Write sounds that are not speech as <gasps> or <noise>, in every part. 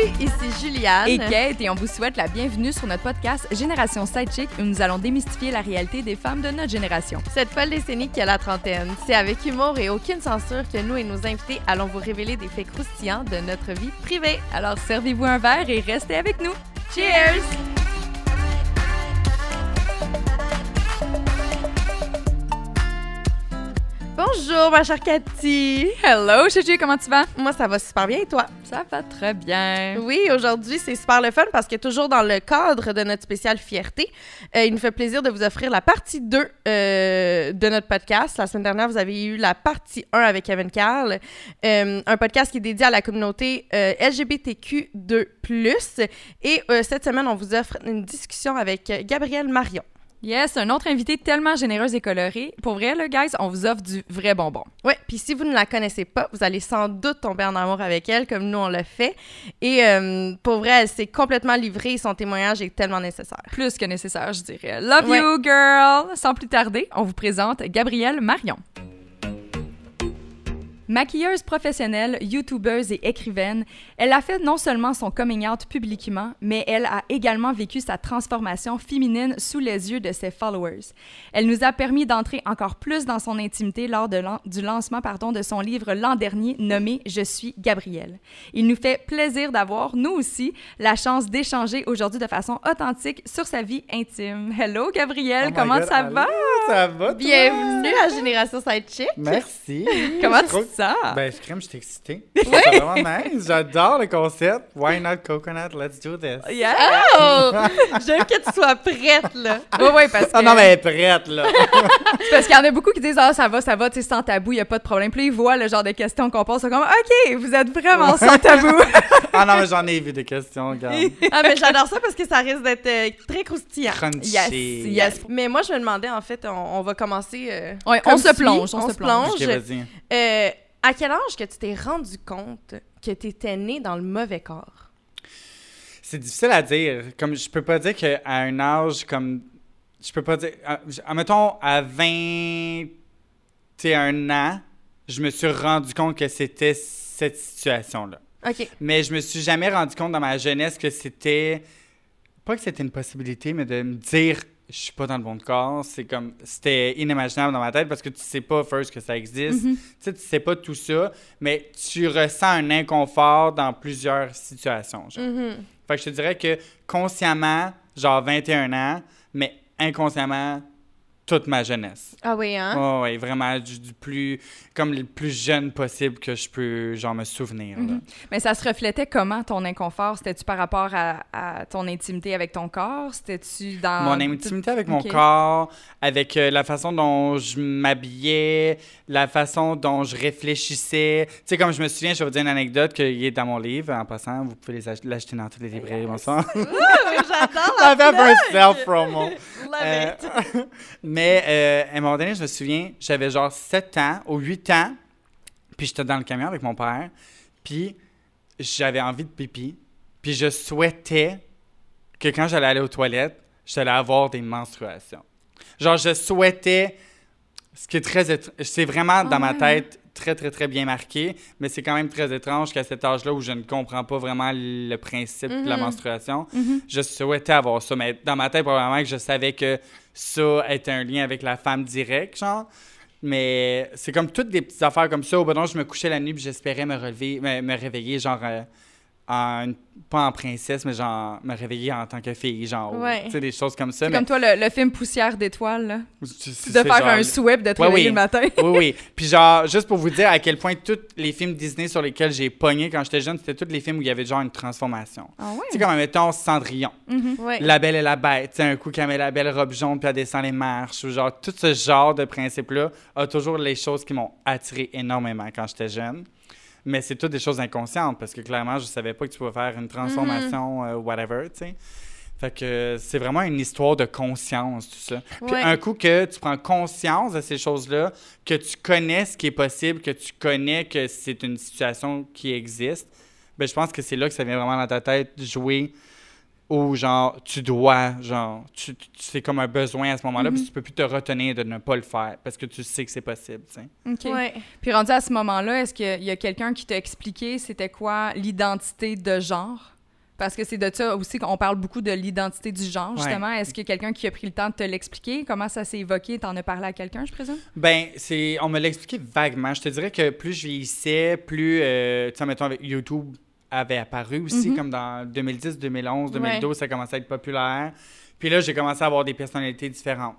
Salut, ici Juliane. Et Kate, et on vous souhaite la bienvenue sur notre podcast Génération Sidechick où nous allons démystifier la réalité des femmes de notre génération. Cette folle décennie qui a la trentaine, c'est avec humour et aucune censure que nous et nos invités allons vous révéler des faits croustillants de notre vie privée. Alors servez-vous un verre et restez avec nous. Cheers! Bonjour, ma chère Cathy. Hello, Chuchu, comment tu vas? Moi, ça va super bien et toi? Ça va très bien. Oui, aujourd'hui, c'est super le fun parce que toujours dans le cadre de notre spécial Fierté, euh, il nous fait plaisir de vous offrir la partie 2 euh, de notre podcast. La semaine dernière, vous avez eu la partie 1 avec Kevin Carl, euh, un podcast qui est dédié à la communauté LGBTQ2+. Et cette semaine, on vous offre une discussion avec Gabrielle Marion. Yes, un autre invité tellement généreuse et coloré. Pour vrai, là, guys, on vous offre du vrai bonbon. Ouais, puis si vous ne la connaissez pas, vous allez sans doute tomber en amour avec elle, comme nous, on l'a fait. Et euh, pour vrai, elle s'est complètement livrée et son témoignage est tellement nécessaire. Plus que nécessaire, je dirais. Love you, girl! Sans plus tarder, on vous présente Gabrielle Marion. Maquilleuse professionnelle, youtubeuse et écrivaine, elle a fait non seulement son coming out publiquement, mais elle a également vécu sa transformation féminine sous les yeux de ses followers. Elle nous a permis d'entrer encore plus dans son intimité lors de du lancement pardon, de son livre l'an dernier nommé Je suis Gabrielle. Il nous fait plaisir d'avoir, nous aussi, la chance d'échanger aujourd'hui de façon authentique sur sa vie intime. Hello Gabrielle, Oh comment ça va? Ça va, toi? Bienvenue à Génération Sidechick. Merci. Comment tu te ben, je crème, je suis excitée. <laughs> C'est vraiment nice. J'adore le concept. Why not coconut? Let's do this. Yeah. Oh! <laughs> J'aime que tu sois prête, là. Oui, oui, parce que... Ah non, mais elle est prête, là. <laughs> parce qu'il y en a beaucoup qui disent « Ah, ça va, ça va, tu sais, sans tabou, il n'y a pas de problème. » Puis ils voient le genre de questions qu'on pose, c'est comme « OK, vous êtes vraiment sans tabou. » Ah non, mais j'en ai vu des questions, regarde. ah, mais j'adore ça parce que ça risque d'être euh, très croustillant. Crunchy. Yes, yes. Mais moi, je me demandais, en fait, on, on va commencer... Euh, ouais, on se plonge, on, se plonge. OK, vas-y. Euh, à quel âge que tu t'es rendu compte que tu étais né dans le mauvais corps? C'est difficile à dire. Comme je peux pas dire qu'à un âge comme. Je peux pas dire. Mettons, à 21 ans, je me suis rendu compte que c'était cette situation-là. OK. Mais je me suis jamais rendu compte dans ma jeunesse que c'était. Pas que c'était une possibilité, mais de me dire je suis pas dans le bon corps. C'est comme, c'était inimaginable dans ma tête parce que tu sais pas, first, que ça existe. Mm-hmm. Tu sais, tu sais pas tout ça, mais tu ressens un inconfort dans plusieurs situations. Genre. Mm-hmm. Fait que je te dirais que consciemment, genre 21 ans, mais inconsciemment, toute ma jeunesse. Ah oui, hein? Oh, oui, vraiment du, du, plus, comme le plus jeune possible que je peux, genre, me souvenir. Mm -hmm. Mais ça se reflétait comment ton inconfort? C'était-tu par rapport à, à, ton intimité avec ton corps? C'était-tu dans... Mon intimité avec mon corps, avec euh, la façon dont je m'habillais, la façon dont je réfléchissais. Tu sais, comme je me souviens, je vais vous dire une anecdote qui est dans mon livre, en passant, vous pouvez l'acheter dans toutes les librairies, bon sang. <laughs> J'adore <laughs> la un self-promo. Love euh, it. <laughs> mais euh, à un moment donné, je me souviens, j'avais genre 7 ans ou 8 ans, puis j'étais dans le camion avec mon père, puis j'avais envie de pipi, puis je souhaitais que quand j'allais aller aux toilettes, j'allais avoir des menstruations. Genre, je souhaitais, ce qui est très, c'est vraiment dans oh, ma tête très, très, très bien marqué, mais c'est quand même très étrange qu'à cet âge-là où je ne comprends pas vraiment le principe Mm-hmm. de la menstruation, Mm -hmm. je souhaitais avoir ça. Mais dans ma tête, probablement que je savais que ça était un lien avec la femme directe, genre. Mais c'est comme toutes des petites affaires comme ça. Au bout d'un je me couchais la nuit puis j'espérais me relever, me, me réveiller, genre, euh, en, pas en princesse, mais genre, me réveiller en tant que fille, genre. Ouais. Tu sais, des choses comme ça. Mais... comme toi, le, le, film Poussière d'étoiles, de faire genre, un sweep, de te Ouais, réveiller oui. le matin. oui, oui. <laughs> Puis genre, juste pour vous dire à quel point tous les films Disney sur lesquels j'ai pogné quand j'étais jeune, c'était tous les films où il y avait genre une transformation. Ah ouais? Tu sais, comme, mettons, Cendrillon. Mhm. Ouais. La Belle et la Bête, tu sais, un coup qu'elle met la belle robe jaune puis elle descend les marches, ou genre tout ce genre de principe-là a toujours les choses qui m'ont attiré énormément quand j'étais jeune. Mais c'est toutes des choses inconscientes parce que clairement, je savais pas que tu pouvais faire une transformation, euh, whatever, tu sais. Fait que c'est vraiment une histoire de conscience, tout ça. Puis Ouais. un coup que tu prends conscience de ces choses-là, que tu connais ce qui est possible, que tu connais que c'est une situation qui existe, ben je pense que c'est là que ça vient vraiment dans ta tête jouer où genre tu dois, genre, tu, tu- c'est comme un besoin à ce moment-là, Mhm. puis tu peux plus te retenir de ne pas le faire parce que tu sais que c'est possible, tu sais. OK. Ouais. Puis rendu à ce moment-là, est-ce qu'il y a quelqu'un qui t'a expliqué c'était quoi l'identité de genre? Parce que c'est de ça aussi qu'on parle beaucoup de l'identité du genre, Ouais. justement. Est-ce qu'il y a quelqu'un qui a pris le temps de te l'expliquer? Comment ça s'est évoqué? T'en as parlé à quelqu'un, je présume? Ben, c'est, on me l'a expliqué vaguement. Je te dirais que plus je vieillissais, plus, euh, tu sais, mettons, avec YouTube avait apparu aussi, Mhm. comme dans 2010, 2011, Ouais. 2012, ça commençait à être populaire. Puis là, j'ai commencé à avoir des personnalités différentes.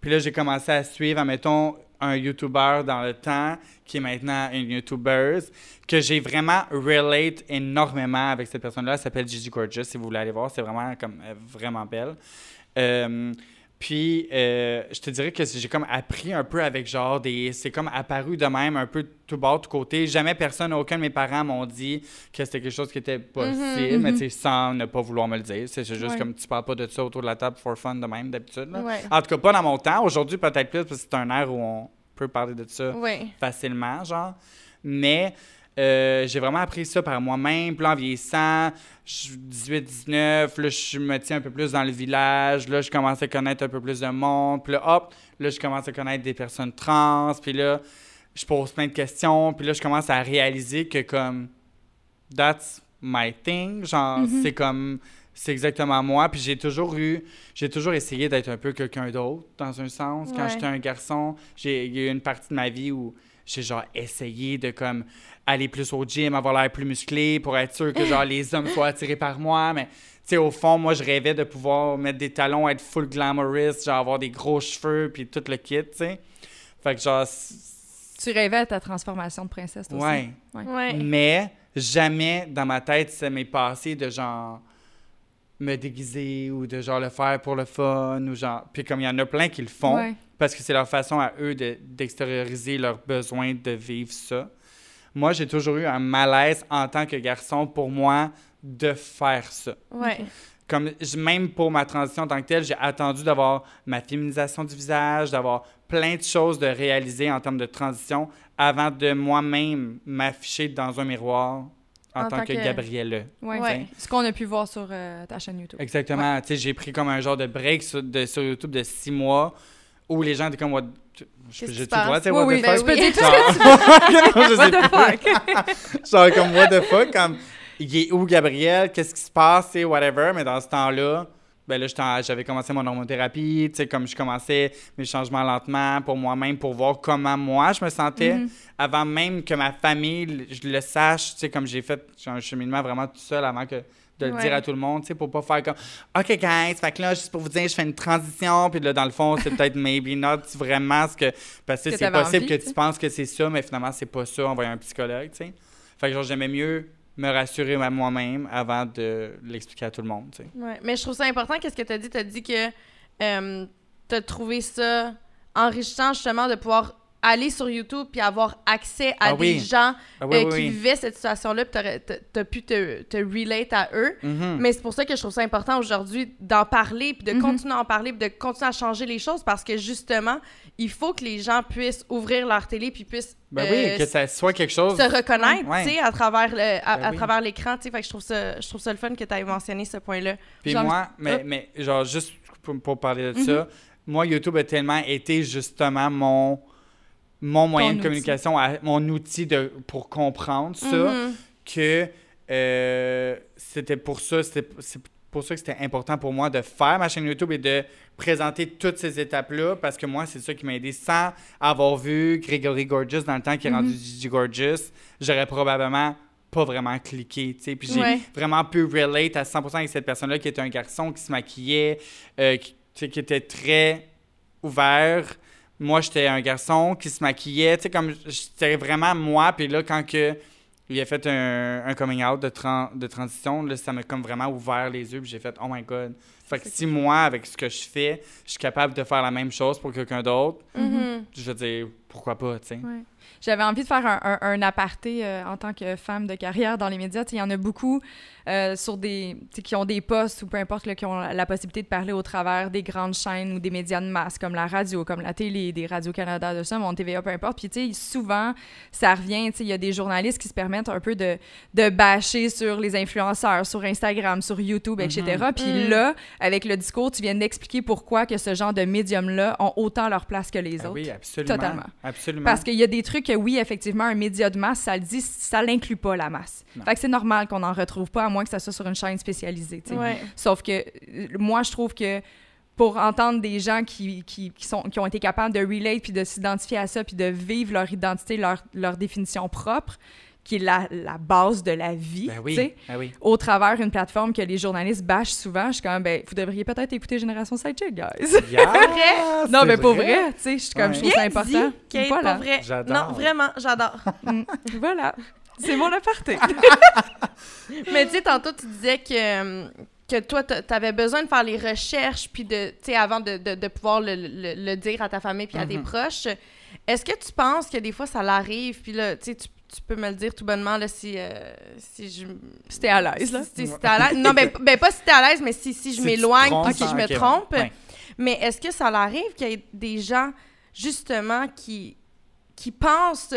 Puis là, j'ai commencé à suivre, admettons, un YouTuber dans le temps, qui est maintenant une YouTubeuse, que j'ai vraiment relate énormément avec cette personne-là. Elle s'appelle Gigi Gorgeous, si vous voulez aller voir. C'est vraiment, comme, euh, vraiment belle. Euh, puis, euh, je te dirais que j'ai comme appris un peu avec genre des. C'est comme apparu de même, un peu de tout bord, tout côté. Jamais personne, aucun de mes parents m'ont dit que c'était quelque chose qui était possible, Mhm, mais mhm. tu sais, sans ne pas vouloir me le dire. C'est juste Ouais. comme tu parles pas de ça autour de la table for fun de même, d'habitude. Ouais. En tout cas, pas dans mon temps. Aujourd'hui, peut-être plus, parce que c'est un air où on peut parler de ça Ouais. facilement, genre. Mais euh, j'ai vraiment appris ça par moi-même. Puis là, en vieillissant, je- 18, 19, là, je me tiens un peu plus dans le village. Là, je commence à connaître un peu plus de monde. Puis là, hop, là, je commence à connaître des personnes trans. Puis là, je pose plein de questions. Puis là, je commence à réaliser que, comme, that's my thing. Genre, Mhm. c'est comme, c'est exactement moi. Puis j'ai toujours eu, j'ai toujours essayé d'être un peu quelqu'un d'autre, dans un sens. Quand Ouais. j'étais un garçon, j'ai, il y a eu une partie de ma vie où j'ai, genre, essayé de, comme, aller plus au gym, avoir l'air plus musclé pour être sûr que, genre, les hommes soient attirés par moi. Mais, tu sais, au fond, moi, je rêvais de pouvoir mettre des talons, être full glamorous, genre, avoir des gros cheveux, puis tout le kit, tu sais. Fait que, genre, Tu rêvais à ta transformation de princesse, toi aussi? ouais. Ouais. Mais jamais dans ma tête ça m'est passé de genre me déguiser ou de genre le faire pour le fun ou genre puis comme il y en a plein qui le font Ouais. parce que c'est leur façon à eux de- d'extérioriser leur besoin de vivre ça. Moi, j'ai toujours eu un malaise en tant que garçon pour moi de faire ça. Ouais. Comme je- même pour ma transition en tant que telle, j'ai attendu d'avoir ma féminisation du visage, d'avoir plein de choses de réaliser en termes de transition avant de moi-même m'afficher dans un miroir en, tant, que, Gabrielle. Ouais. Ouais. Ce qu'on a pu voir sur euh, ta chaîne YouTube. Exactement. Tu sais, j'ai pris comme un genre de break sur, de, sur YouTube de six mois où les gens étaient comme, what, je, Qu'est-ce je, qui tu se passe? vois, tu sais, Oui, what oui, the ben, fuck? <laughs> je peux dire tout sais What the fuck? <laughs> genre comme what the fuck? Comme il est où Gabriel qu'est-ce qui se passe? C'est whatever mais dans ce temps-là ben là j'avais commencé mon hormothérapie tu sais comme je commençais mes changements lentement pour moi-même pour voir comment moi je me sentais Mhm. avant même que ma famille le- je le sache tu sais comme j'ai fait un cheminement vraiment tout seul avant que de le Ouais. dire à tout le monde, tu sais, pour pas faire comme OK, guys, fait que là, juste pour vous dire, je fais une transition, puis là, dans le fond, c'est peut-être <laughs> maybe not vraiment ce que. Parce que Que c'est possible envie, que tu penses que c'est ça, mais finalement, c'est pas ça, on va y un psychologue, tu sais. Fait que genre, j'aimais mieux me rassurer à moi-même avant de l'expliquer à tout le monde. Ouais. Mais je trouve ça important, qu'est-ce que tu as dit? Tu as dit que euh, tu as trouvé ça enrichissant, justement, de pouvoir aller sur YouTube puis avoir accès à Ah des oui. gens Ah oui, euh, oui, qui oui. vivaient cette situation-là, puis tu as pu te, te relate à eux. Mhm. Mais c'est pour ça que je trouve ça important aujourd'hui d'en parler, puis de Mhm. continuer à en parler, puis de continuer à changer les choses, parce que justement, il faut que les gens puissent ouvrir leur télé, puis puissent Ben euh, oui, que ça soit quelque chose. se reconnaître, Ouais. tu sais, à travers le, à, Ben à oui. travers l'écran, tu sais. Fait que je trouve ça, je trouve ça le fun que tu aies mentionné ce point-là. Puis Genre- moi, mais, Hop. mais genre, juste pour, pour parler de Mhm. ça, moi, YouTube a tellement été justement mon, mon moyen de outil. communication, à- mon outil de, pour comprendre ça, Mhm. que euh, c'était pour ça, c'était c'est pour ça que c'était important pour moi de faire ma chaîne YouTube et de présenter toutes ces étapes-là, parce que moi, c'est ça qui m'a aidé. Sans avoir vu Gregory Gorgeous dans le temps qui est rendu Gigi Gorgeous, j'aurais probablement pas vraiment cliqué, tu sais. Puis j'ai Ouais. vraiment pu relate à 100% avec cette personne-là qui était un garçon qui se maquillait, euh, qui était très ouvert. Moi, j'étais un garçon qui se maquillait, tu sais, comme c'était vraiment moi. Puis là, quand que il a fait un, un coming out de, tran- de transition, là, ça m'a comme vraiment ouvert les yeux. Puis j'ai fait, oh my god. Fait que si moi, avec ce que je fais, je suis capable de faire la même chose pour quelqu'un d'autre, Mhm. je veux dire, pourquoi pas, tu sais. Ouais. J'avais envie de faire un, un- un aparté euh, en tant que femme de carrière dans les médias. Tu sais, Il y en a beaucoup euh, sur des, qui ont des postes ou peu importe, là, qui ont la possibilité de parler au travers des grandes chaînes ou des médias de masse comme la radio, comme la télé, des radios-Canada, de ça, mon TVA, peu importe. Puis tu sais, souvent, ça revient, tu sais, il y a des journalistes qui se permettent un peu de, de bâcher sur les influenceurs, sur Instagram, sur YouTube, etc. Puis Mm. là, avec le discours, tu viens d'expliquer pourquoi que ce genre de médium-là ont autant leur place que les Ah autres. oui, absolument. Totalement. Absolument. Parce qu'il y a des trucs que, oui, effectivement, un média de masse, ça le dit, ça l'inclut pas, la masse. Non. Fait que c'est normal qu'on n'en retrouve pas, à moins que ça soit sur une chaîne spécialisée. Ouais. Sauf que euh, moi, je trouve que pour entendre des gens qui, qui, qui sont, qui ont été capables de relate, puis de s'identifier à ça, puis de vivre leur identité, leur, leur définition propre, qui est la, la base de la vie, Ben oui, ben oui. au travers d'une plateforme que les journalistes bâchent souvent, je suis comme, ben, vous devriez peut-être écouter Génération Sidechick, guys. <laughs> Yes, non, mais pour vrai, tu sais, je suis comme, Ouais. je trouve ça important. dit, voilà. pour vrai. Non, vraiment, j'adore. Voilà. C'est mon aparté. <laughs> Mais tu sais, tantôt, tu disais que, euh, que toi, tu avais besoin de faire les recherches, puis de, tu sais, avant de, de, de pouvoir le, le- le dire à ta famille puis à tes Mhm. proches. Est-ce que tu penses que des fois, ça l'arrive, puis là, tu sais, tu tu peux me le dire tout bonnement, là, si, euh, si je... Si t'es à l'aise, là. Si, si t'es à l'aise. Non, ben, <laughs> ben, pas si t'es à l'aise, mais si, si je Si m'éloigne, puis si je me trompe. Ouais. Mais est-ce que ça l'arrive qu'il y ait des gens, justement, qui, qui pensent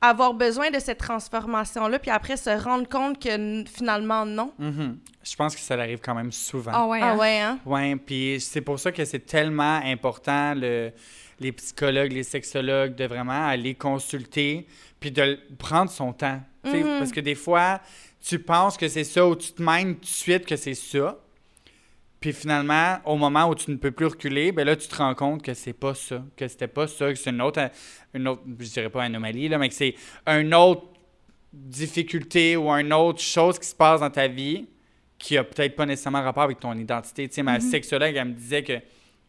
avoir besoin de cette transformation-là, puis après se rendre compte que finalement, non? Mhm. Je pense que ça arrive quand même souvent. Ah ouais. Ah hein? ouais, hein? Oui, puis c'est pour ça que c'est tellement important, le- les psychologues, les sexologues, de vraiment aller consulter, puis de prendre son temps. Mhm. Parce que des fois, tu penses que c'est ça, ou tu te mènes tout de suite que c'est ça. Puis finalement, au moment où tu ne peux plus reculer, ben là, tu te rends compte que c'est pas ça, que c'était pas ça, que c'est une autre, une autre, je dirais pas anomalie, là, mais que c'est une autre difficulté ou une autre chose qui se passe dans ta vie qui a peut-être pas nécessairement rapport avec ton identité. Tu sais, ma sexologue, elle me disait que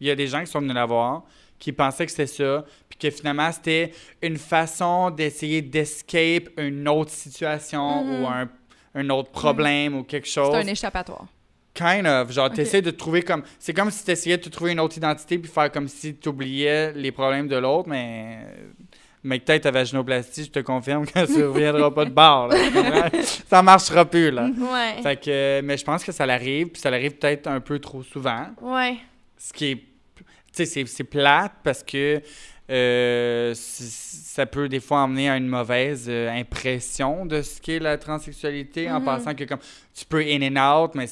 il y a des gens qui sont venus la voir, qui pensaient que c'était ça, puis que finalement, c'était une façon d'essayer d'escape une autre situation Mhm. ou un, un autre problème ou quelque chose. C'est un échappatoire. Kind of. Genre, Ok. t'essaies de trouver comme. C'est comme si t'essayais de te trouver une autre identité puis faire comme si t'oubliais les problèmes de l'autre, mais. Mais peut-être ta vaginoplastie, je te confirme que <laughs> ça ne reviendra pas de bord. là. <laughs> Ça marchera plus, là. Ouais. Fait que, mais je pense que ça l'arrive, puis ça l'arrive peut-être un peu trop souvent. Ouais. Ce qui est. Tu sais, c'est- plate parce que euh, ça peut des fois emmener à une mauvaise euh, impression de ce qu'est la transsexualité en Mhm. pensant que comme tu peux in and out, mais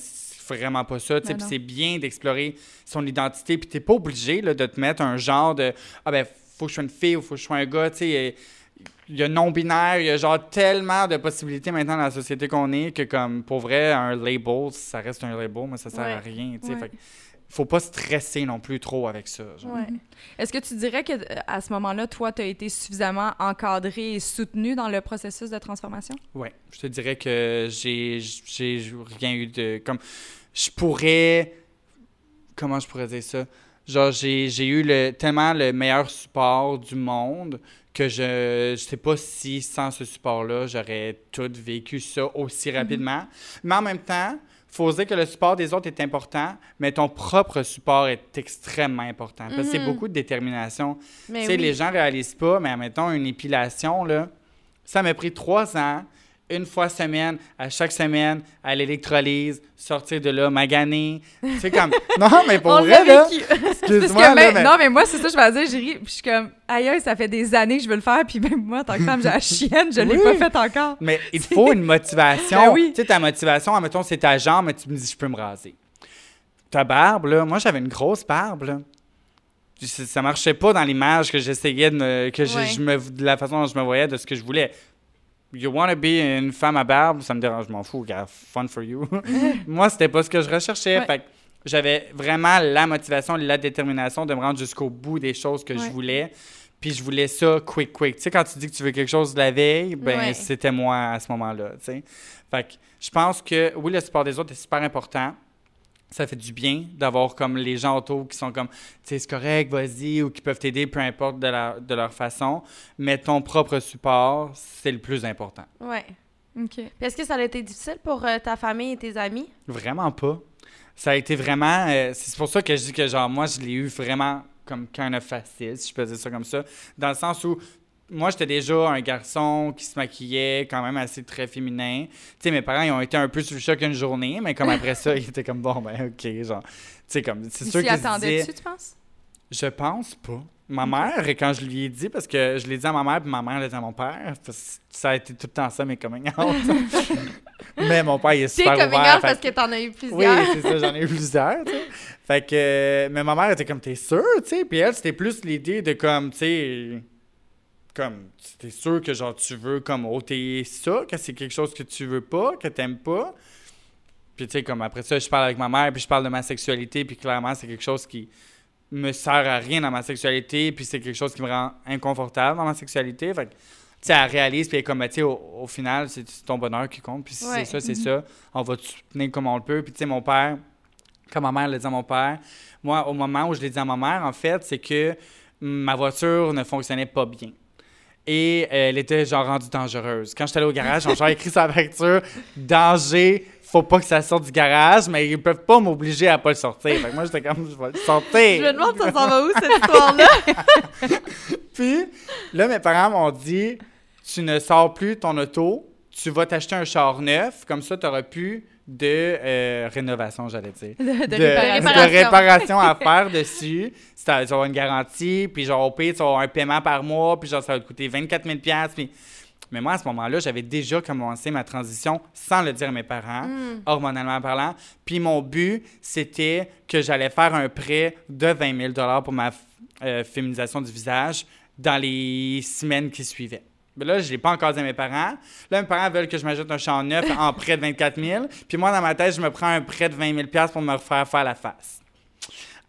vraiment pas ça. tu sais, Ben c'est bien d'explorer son identité, puis t'es pas obligé là, de te mettre un genre de ah ben faut que je sois une fille ou faut que je sois un gars, tu sais. Il y a non-binaire, il y a genre tellement de possibilités maintenant dans la société qu'on est que comme pour vrai un label, ça reste un label, mais ça sert Ouais. à rien, tu sais. Ouais. Fait que faut pas stresser non plus trop avec ça. Ouais. Est-ce que tu dirais que euh, à ce moment-là, toi, tu as été suffisamment encadré et soutenu dans le processus de transformation? Ouais, je te dirais que j'ai j'ai rien eu de comme je pourrais comment je pourrais dire ça? Genre j'ai j'ai eu le tellement le meilleur support du monde que je je sais pas si sans ce support là j'aurais tout vécu ça aussi rapidement mais en même temps faut se dire que le support des autres est important, mais ton propre support est extrêmement important. Parce que c'est Mhm. beaucoup de détermination. Tu sais, oui. les gens réalisent pas, mais mettons une épilation, là, ça m'a pris trois ans, une fois semaine, à chaque semaine, à l'électrolyse, sortir de là, maganer. C'est comme. <laughs> Non, mais pour On vrai, là. <laughs> Excuse-moi, ben, mais- Non, mais moi, c'est ça, je vais dire, j'ai ri, puis je suis comme, aïe, ça fait des années que je veux le faire, puis même moi, en tant que femme, j'ai la chienne, je l'ai Oui. pas fait encore. Mais il faut une motivation. Ben oui. Tu sais, ta motivation, admettons, c'est ta jambe, mais tu me dis, je peux me raser. Ta barbe, là, moi, j'avais une grosse barbe, là. Ça marchait pas dans l'image que j'essayais de me, que je- je me, de la façon dont je me voyais, de ce que je voulais. You wanna be une femme à barbe, ça me dérange, je m'en fous, gars, fun for you. <laughs> moi, c'était pas ce que je recherchais. Ouais. Fait que j'avais vraiment la motivation, la détermination de me rendre jusqu'au bout des choses que je voulais. Puis je voulais ça quick, quick. Tu sais, quand tu dis que tu veux quelque chose de la veille, ben Ouais. c'était moi à ce moment-là, tu sais. Fait que je pense que, oui, le support des autres est super important. Ça fait du bien d'avoir comme les gens autour qui sont comme, tu sais, c'est correct, vas-y, ou qui peuvent t'aider, peu importe de, la- de leur façon. Mais ton propre support, c'est le plus important. Ouais. OK. Est-ce que ça a été difficile pour euh, ta famille et tes amis? Vraiment pas. Ça a été vraiment. euh, c'est pour ça que je dis que, genre, moi, je l'ai eu vraiment comme kind of facile, si je peux dire ça comme ça. Dans le sens où. Moi, j'étais déjà un garçon qui se maquillait quand même assez très féminin. Tu sais, mes parents, ils ont été un peu sous le choc une journée, mais comme après ça, ils étaient comme, bon, ben, OK, genre. Tu sais, comme, c'est Tu sûr qu'ils attendais-tu, disaient- tu penses? Je pense pas. Ma mère, et quand je lui ai dit, parce que je l'ai dit à ma mère, puis ma mère l'a dit à mon père, parce que ça a été tout le temps ça, mes coming out. <laughs> Mais mon père, il est T'es super coming ouvert. out fait parce que- que t'en as eu Oui, plusieurs. c'est ça, j'en ai eu plusieurs, tu sais. Fait que... Mais ma mère était comme, t'es sûr, tu sais? Puis elle, c'était plus l'idée de comme, tu sais... Comme, t'es sûr que, genre, tu veux, comme, ôter ça, que c'est quelque chose que tu veux pas, que t'aimes pas. Puis, tu sais, comme, après ça, je parle avec ma mère, puis je parle de ma sexualité, puis clairement, c'est quelque chose qui me sert à rien dans ma sexualité, puis c'est quelque chose qui me rend inconfortable dans ma sexualité. Fait que, tu sais, elle réalise, puis elle est comme, Ben, tu sais, au, au final, c'est ton bonheur qui compte, puis si Ouais. c'est ça, c'est ça. On va te soutenir comme on le peut. Puis, tu sais, mon père, comme ma mère l'a dit à mon père, moi, au moment où je l'ai dit à ma mère, en fait, c'est que ma voiture ne fonctionnait pas bien. Et elle était genre rendue dangereuse. Quand j'étais allé au garage, on a écrit sur la facture danger, faut pas que ça sorte du garage, mais ils peuvent pas m'obliger à pas le sortir. Fait que moi j'étais comme je vais le sortir. Je me demande ça s'en va où, cette histoire-là? <laughs> Puis là mes parents m'ont dit tu ne sors plus ton auto, tu vas t'acheter un char neuf, comme ça tu auras plus de euh, rénovation, j'allais dire. De, de de, réparation. de réparation à faire dessus. Tu vas avoir une garantie, puis genre au pire, tu vas avoir un paiement par mois, puis genre ça va te coûter 24 000 puis... Mais moi, à ce moment-là, j'avais déjà commencé ma transition sans le dire à mes parents, Hmm. hormonalement parlant. Puis mon but, c'était que j'allais faire un prêt de 20 000 pour ma euh, féminisation du visage dans les semaines qui suivaient. Mais là, je l'ai pas encore dit à mes parents. Là, mes parents veulent que je m'ajoute un champ neuf en prêt de 24 000. Puis moi, dans ma tête, je me prends un prêt de 20 000 pour me refaire faire la face.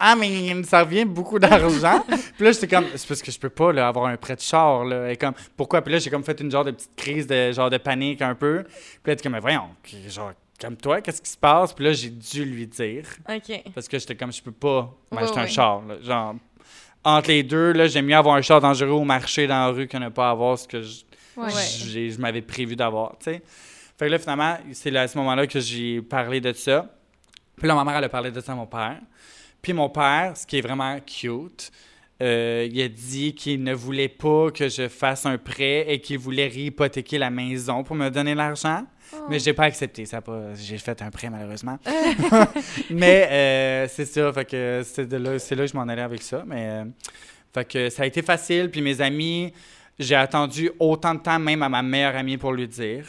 Ah, mais ça revient beaucoup d'argent. <laughs> puis là, j'étais comme, c'est parce que je peux pas là, avoir un prêt de char. Là. Et comme, pourquoi? Puis là, j'ai comme fait une genre de petite crise de genre de panique un peu. Puis là, comme, mais voyons, genre, comme toi, qu'est-ce qui se passe? Puis là, j'ai dû lui dire. OK. Parce que j'étais comme, je peux pas m'acheter un char. là. Genre, entre les deux, là, j'aime mieux avoir un char dangereux au marché dans la rue que ne pas avoir ce que je, Ouais. j'ai- je m'avais prévu d'avoir, tu sais. Fait que là, finalement, c'est à ce moment-là que j'ai parlé de ça. Puis là, ma mère, elle a parlé de ça à mon père. Puis mon père, ce qui est vraiment cute, euh, il a dit qu'il ne voulait pas que je fasse un prêt et qu'il voulait réhypothéquer la maison pour me donner l'argent. Mais j'ai pas accepté. Ça pas, j'ai fait un prêt, malheureusement. <laughs> mais <laughs> euh, c'est ça. Fait que c'est de là, c'est là que je m'en allais avec ça. Mais euh, fait que ça a été facile. Puis mes amis, j'ai attendu autant de temps même à ma meilleure amie pour lui dire.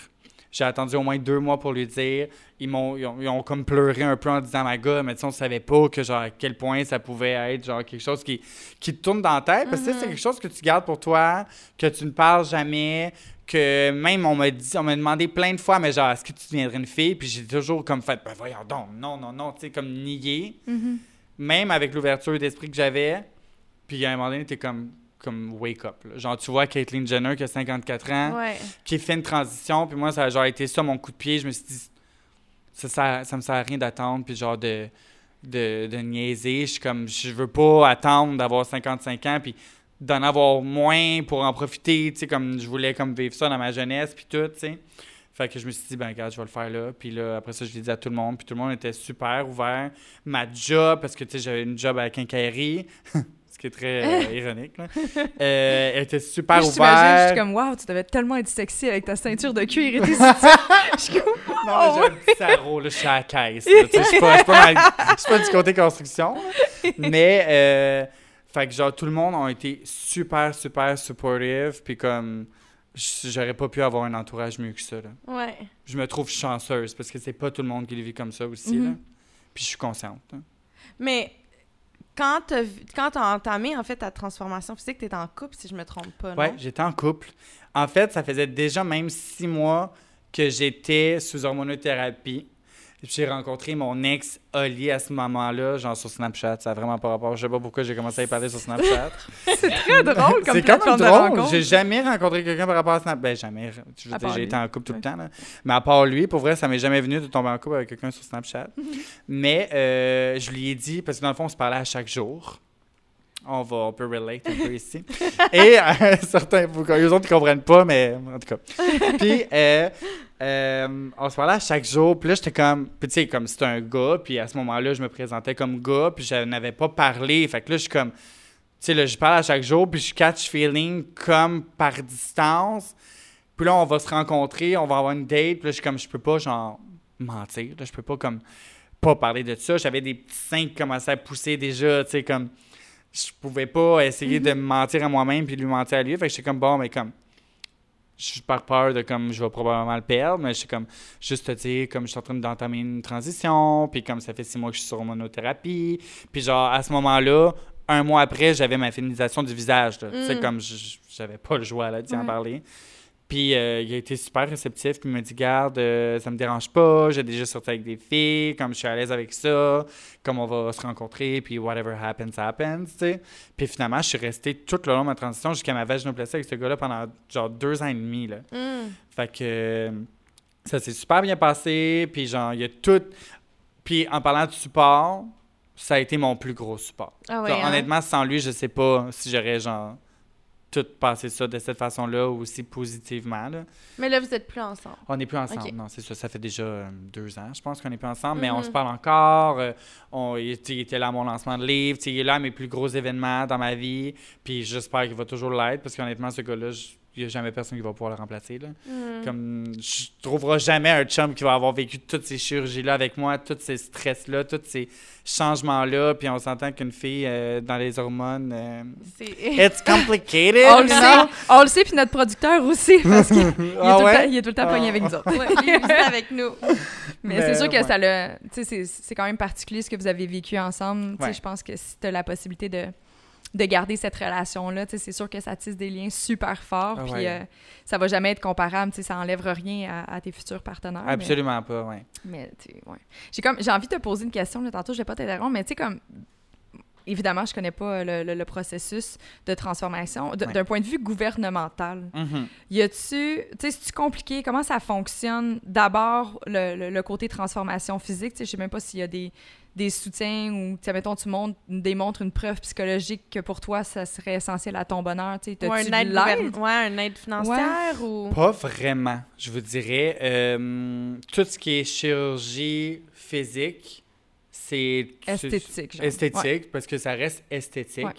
J'ai attendu au moins deux mois pour lui dire. Ils m'ont, ils ont, ils ont comme pleuré un peu en disant, ma gars, mais tu sais, on savait pas que genre à quel point ça pouvait être genre quelque chose qui, qui te tourne dans la tête. Parce que c'est quelque chose que tu gardes pour toi, que tu ne parles jamais, que même on m'a dit, on m'a demandé plein de fois, mais genre, est-ce que tu deviendrais une fille? Puis j'ai toujours comme fait, ben voyons donc, non, non, non, tu sais, comme nier. Mhm. Même avec l'ouverture d'esprit que j'avais. Puis à un moment donné, t'es comme, comme wake up. là. Genre, tu vois Caitlyn Jenner qui a 54 ans, Ouais. qui fait une transition. Puis moi, ça a genre été ça mon coup de pied. Je me suis dit, ça, ça, ça me sert à rien d'attendre. Puis genre de, de, de niaiser. Je suis comme, je veux pas attendre d'avoir 55 ans. Puis d'en avoir moins pour en profiter. Tu sais, comme je voulais comme vivre ça dans ma jeunesse. Puis tout, tu sais. Fait que je me suis dit, ben regarde, je vais le faire là. Puis là, après ça, je l'ai dit à tout le monde. Puis tout le monde était super ouvert. Ma job, parce que tu sais, j'avais une job à la quincaillerie, <laughs> ce qui est très euh, ironique, là. <laughs> Euh, elle était super t'imagine, je ouverte. suis comme, waouh, tu devais tellement être sexy avec ta ceinture de cuir et tes soutiens. <laughs> Je suis comme, Non, mais j'ai un petit sarrau, là, je suis à la caisse. Je suis pas, pas, du côté construction. Mais, euh, fait que genre, tout le monde a été super, super supportive. Puis comme, j'aurais pas pu avoir un entourage mieux que ça. Là. Ouais. Je me trouve chanceuse parce que c'est pas tout le monde qui le vit comme ça aussi. là. Mhm. Puis je suis consciente. hein. Mais quand t'as entamé, en fait, ta transformation physique, t'étais en couple, si je me trompe pas, Ouais, non? j'étais en couple. En fait, ça faisait déjà même six mois que j'étais sous hormonothérapie. Puis J'ai rencontré mon ex Oli à ce moment-là, genre sur Snapchat. Ça n'a vraiment pas rapport. Je sais pas pourquoi j'ai commencé à y parler sur Snapchat. <laughs> c'est très <laughs> drôle comme C'est quand même drôle. J'ai jamais rencontré quelqu'un par rapport à Snapchat. Ben, jamais. J'ai été en couple tout le temps. là. Mais à part lui, pour vrai, ça m'est jamais venu de tomber en couple avec quelqu'un sur Snapchat. <laughs> Mais euh, je lui ai dit, parce que dans le fond, on se parlait à chaque jour. On va, on peut relate un peu ici. <laughs> Et euh, <laughs> certains, les autres ne comprennent pas, mais en tout cas. <laughs> Puis, euh, euh, on se parlait à chaque jour. Puis là, j'étais comme, puis tu sais, comme c'était un gars. Puis à ce moment-là, je me présentais comme gars. Puis je n'avais pas parlé. Fait que là, je suis comme, tu sais, là, je parle à chaque jour. Puis je catch feeling comme par distance. Puis là, on va se rencontrer, on va avoir une date. Puis là, je suis comme, je peux pas, genre, mentir. Là, je peux pas, comme, pas parler de ça. J'avais des petits seins qui commençaient à pousser déjà, tu sais, comme je pouvais pas essayer de me mentir à moi-même puis de lui mentir à lui. Fait que j'étais comme, bon, mais comme, je par peur de comme, je vais probablement le perdre, mais j'étais comme, juste te dire, comme, je suis en train d'entamer une transition, puis comme ça fait six mois que je suis sur monothérapie. Puis genre, à ce moment-là, un mois après, j'avais ma féminisation du visage. Tu sais, Mm. comme, j'avais pas le choix, là, d'y en Ouais. parler. Puis euh, il a été super réceptif, puis il m'a dit Garde, euh, ça me dérange pas, j'ai déjà sorti avec des filles, comme je suis à l'aise avec ça, comme on va se rencontrer, puis whatever happens, happens, tu sais. Puis finalement, je suis resté tout le long de ma transition jusqu'à ma vaginoplastie avec ce gars-là pendant genre deux ans et demi, là. Mm. Fait que euh, ça s'est super bien passé, puis genre, il y a tout. Puis en parlant de support, ça a été mon plus gros support. Ah ouais, Genre, hein? Honnêtement, sans lui, je sais pas si j'aurais genre tout passé ça de cette façon-là aussi positivement. Là. Mais là, vous êtes plus ensemble. On n'est plus ensemble. Non, c'est ça. Ça fait déjà euh, deux ans, je pense qu'on n'est plus ensemble, mais on Mhm. se parle encore. euh, on, il, il était là à mon lancement de livre. Il est là à mes plus gros événements dans ma vie. Puis j'espère qu'il va toujours l'être parce qu'honnêtement, ce gars-là, je- il n'y a jamais personne qui va pouvoir le remplacer. Là. Mm. Comme je trouverai jamais un chum qui va avoir vécu toutes ces chirurgies-là avec moi, tous ces stress-là, tous ces changements-là. Puis on s'entend qu'une fille euh, dans les hormones, euh, C'est... <laughs> it's complicated. On le sait, on le sait, puis notre producteur aussi, <laughs> parce qu'il est, Ah tout le ouais? temps- il est tout le temps pogné Ah. avec nous autres. Ouais, il est avec nous. Mais, <laughs> Mais, c'est sûr que ouais. ça sais, c'est- c'est quand même particulier ce que vous avez vécu ensemble. Tu sais, Ouais. Je pense que si tu as la possibilité de, de garder cette relation-là, c'est sûr que ça tisse des liens super forts. Ah puis ouais. euh, ça va jamais être comparable. Ça enlève rien à, à tes futurs partenaires. mais- Absolument pas, ouais. Mais, tu sais, ouais. J'ai comme j'ai envie de te poser une question là, tantôt, je vais pas t'interrompre, mais tu sais comme évidemment, je connais pas le, le- le processus de transformation Ouais. d'un point de vue gouvernemental. Mhm. Y a-tu, tu sais, c'est compliqué? Comment ça fonctionne? D'abord le, le- le côté transformation physique, tu sais, je sais même pas s'il y a des des soutiens ou, tu sais, mettons, tu montres, démontres une preuve psychologique que pour toi, ça serait essentiel à ton bonheur, tu sais, Ou un aide, ouais, une aide financière ou... Pas vraiment, je vous dirais. Euh, tout ce qui est chirurgie physique, c'est... Esthétique, genre. Esthétique, Ouais. parce que ça reste esthétique. Ouais.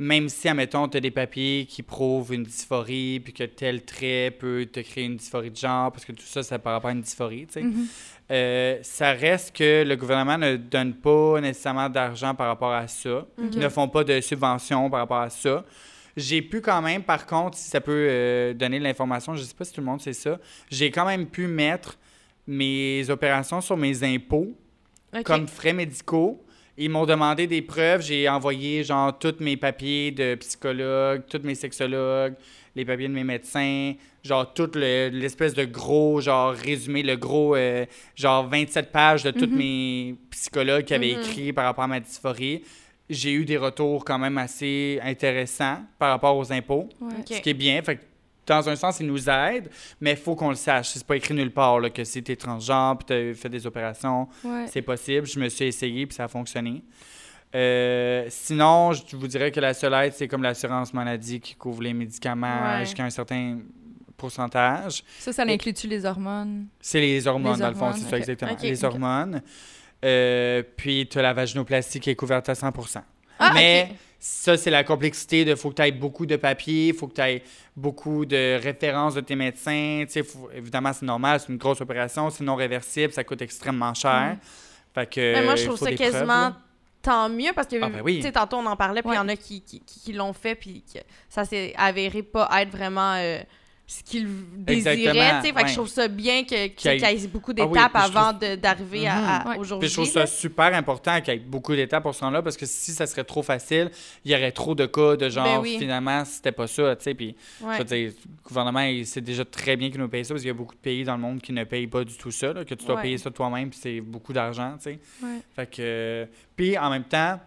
Même si, admettons, tu as des papiers qui prouvent une dysphorie, puis que tel trait peut te créer une dysphorie de genre, parce que tout ça, c'est par rapport à une dysphorie, tu sais. Mhm. Euh, ça reste que le gouvernement ne donne pas nécessairement d'argent par rapport à ça. Ils ne font pas de subventions par rapport à ça. J'ai pu quand même, par contre, si ça peut euh, donner de l'information, je ne sais pas si tout le monde sait ça, j'ai quand même pu mettre mes opérations sur mes impôts Comme frais médicaux. Ils m'ont demandé des preuves. J'ai envoyé, genre, tous mes papiers de psychologue, tous mes sexologues, les papiers de mes médecins, genre, tout le- l'espèce de gros, genre, résumé, le gros, euh, genre, 27 pages de tous Mhm. mes psychologues qui avaient Mhm. écrit par rapport à ma dysphorie. J'ai eu des retours quand même assez intéressants par rapport aux impôts, Ouais. Ce qui est bien. Fait que, dans un sens, ils nous aident, mais il faut qu'on le sache. C'est pas écrit nulle part là, que si tu es transgenre puis tu as fait des opérations, Ouais. c'est possible. Je me suis essayé puis ça a fonctionné. Euh, sinon, je vous dirais que la seule aide, c'est comme l'assurance maladie qui couvre les médicaments Ouais. jusqu'à un certain pourcentage. Ça, ça inclut-tu les hormones? C'est les hormones, Les dans le fond, c'est ça exactement. Les hormones. Euh, puis tu as la vaginoplastie qui est couverte à 100 Ah, Mais. Ça, c'est la complexité de faut que tu aies beaucoup de papiers, faut que tu aies beaucoup de références de tes médecins. Tu sais, faut- évidemment, c'est normal, c'est une grosse opération, c'est non réversible, ça coûte extrêmement cher. Fait que, Mais moi, je trouve ça preuves, quasiment tant mieux parce que, Ah, ben oui. tu sais, tantôt on en parlait, puis il y en a qui, qui, qui- qui l'ont fait, puis que ça s'est avéré pas être vraiment euh, ce qu'ils désiraient, tu sais. Exactement, Fait que je trouve ça bien que- qu'il Qu'il y ait- beaucoup Ah oui, d'étapes avant d'arriver à, à- Mhm. Ouais. au jour Puis je trouve ça super important qu'il y ait beaucoup d'étapes pour ce temps-là parce que si ça serait trop facile, il y aurait trop de cas de genre Ben oui. finalement c'était pas ça, tu sais. Puis Ouais. je veux dire, le gouvernement, sait déjà très bien qu'il nous paye ça parce qu'il y a beaucoup de pays dans le monde qui ne payent pas du tout ça, là, que tu dois Ouais. payer ça toi-même puis c'est beaucoup d'argent, tu sais. Ouais. Fait que. Puis en même temps,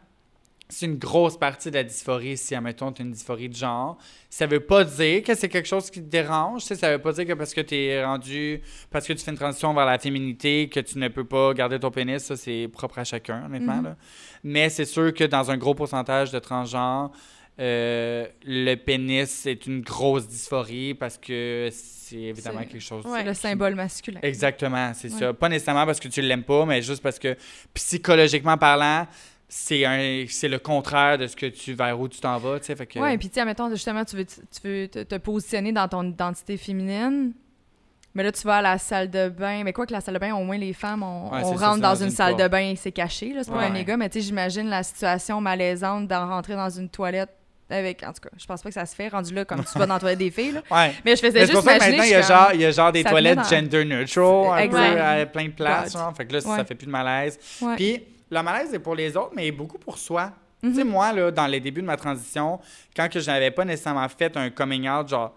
c'est une grosse partie de la dysphorie si, admettons, tu as une dysphorie de genre. Ça veut pas dire que c'est quelque chose qui te dérange. Ça veut pas dire que parce que tu es rendu, parce que tu fais une transition vers la féminité, que tu ne peux pas garder ton pénis. Ça, c'est propre à chacun, honnêtement. Mhm. là. Mais c'est sûr que dans un gros pourcentage de transgenres, euh, le pénis est une grosse dysphorie parce que c'est évidemment quelque chose. Ouais. Le symbole masculin. Exactement, c'est Ouais. ça. Pas nécessairement parce que tu l'aimes pas, mais juste parce que psychologiquement parlant, c'est un c'est le contraire de ce que tu vers où tu t'en vas, tu sais, fait que Ouais, puis tu sais, mettons, justement, tu veux, tu veux te, te positionner dans ton identité féminine. Mais là, tu vas à la salle de bain. Mais quoi que la salle de bain, au moins, les femmes, on, Ouais, on c'est ça, rentre dans dans une une salle de bain, c'est caché, là, c'est pas Ouais. un gars. Mais tu sais, j'imagine la situation malaisante d'en rentrer dans une toilette avec. En tout cas, je pense pas que ça se fait, rendu là, comme tu vas dans la toilette des filles, là. <laughs> Ouais. Mais je faisais Mais juste pour ça que imaginer. maintenant, il y, a genre, il y a genre des toilettes dans- gender neutral, un peu à plein de places, genre. Fait que là, ça fait plus de malaise. Puis le malaise est pour les autres, mais beaucoup pour soi. Tu Mhm. sais, moi, là, dans les débuts de ma transition, quand que je n'avais pas nécessairement fait un coming out, genre,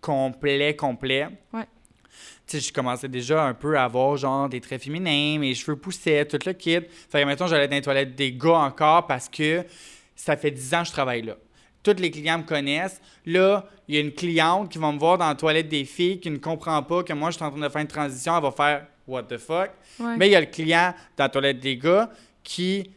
complet, complet, Ouais. tu sais, je commençais déjà un peu à avoir, genre, des traits féminins, mes cheveux poussaient, tout le kit. Fait que, mettons, j'allais dans les toilettes des gars encore parce que ça fait 10 ans que je travaille là. Tous les clients me connaissent. Là, il y a une cliente qui va me voir dans la toilette des filles qui ne comprend pas que moi, je suis en train de faire une transition. Elle va faire « What the fuck? Ouais. Mais il y a le client dans la toilette des gars qui,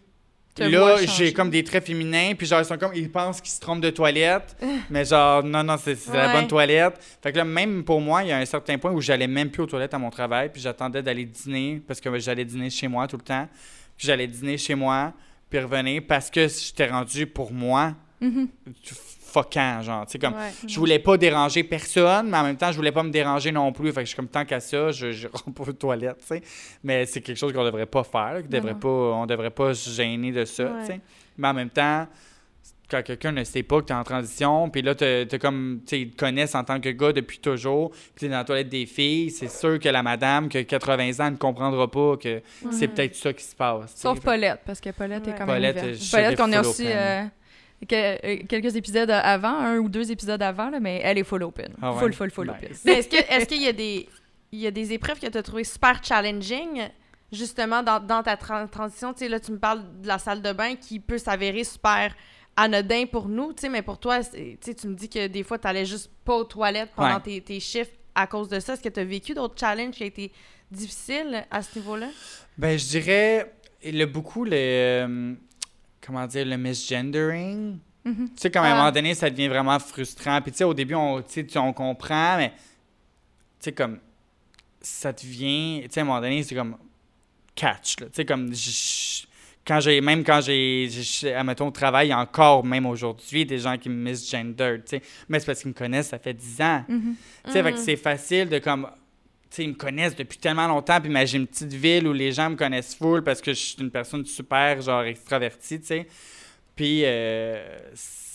là, j'ai comme des traits féminins, puis genre, ils sont comme, ils pensent qu'ils se trompent de toilette, <laughs> mais genre, non, non, c'est la bonne toilette. Fait que là, même pour moi, il y a un certain point où j'allais même plus aux toilettes à mon travail, puis j'attendais d'aller dîner, parce que j'allais dîner chez moi tout le temps. Puis j'allais dîner chez moi, puis revenir, parce que j'étais rendu pour moi Mhm. Fuckant, genre, tu sais, comme, Ouais. je voulais pas déranger personne, mais en même temps, je voulais pas me déranger non plus. Fait que je suis comme tant qu'à ça, je, je <laughs> rentre pas aux toilettes, tu sais. Mais c'est quelque chose qu'on devrait pas faire, qu'on devrait pas, on devrait pas se gêner de ça, Ouais. tu sais. Mais en même temps, quand quelqu'un ne sait pas que tu es en transition, puis là, t'as comme, tu sais, ils te connaissent en tant que gars depuis toujours, puis t'es dans la toilette des filles, c'est sûr que la madame qui a 80 ans ne comprendra pas que c'est peut-être ça qui se passe. tu. Sauf Paulette, parce que Paulette Ouais. est quand Paulette, même serais Paulette qu'on a full reçu open. euh, que- euh, quelques épisodes avant, un ou deux épisodes avant, là, mais elle est full open. Ah ouais? Full, full, full Nice. open. Mais est-ce que est-ce qu'il y a des il y a des épreuves que tu as trouvées super challenging justement dans, dans ta tran- transition, tu sais là tu me parles de la salle de bain qui peut s'avérer super anodin pour nous, tu sais mais pour toi tu sais tu me dis que des fois tu allais juste pas aux toilettes pendant Ouais. tes, tes chiffres à cause de ça. Est-ce que tu as vécu d'autres challenges qui ont été difficiles à ce niveau-là? Ben, je dirais le beaucoup le euh, comment dire le misgendering. Mhm. Tu sais, comme à un moment donné, ça devient vraiment frustrant. Puis tu sais, au début, on, tu sais, tu- on comprend, mais tu sais, comme ça devient, tu sais, à un moment donné, c'est comme catch. Tu sais, comme quand j'ai, même quand j'ai, admettons, au travail, encore, même aujourd'hui, des gens qui me misgender, tu sais. Mais c'est parce qu'ils me connaissent, ça fait 10 ans. Mhm. Tu sais, que Mhm. c'est facile de comme. Tu sais, ils me connaissent depuis tellement longtemps, puis j'ai une petite ville où les gens me connaissent full parce que je suis une personne super, genre, extravertie, tu sais. Puis euh,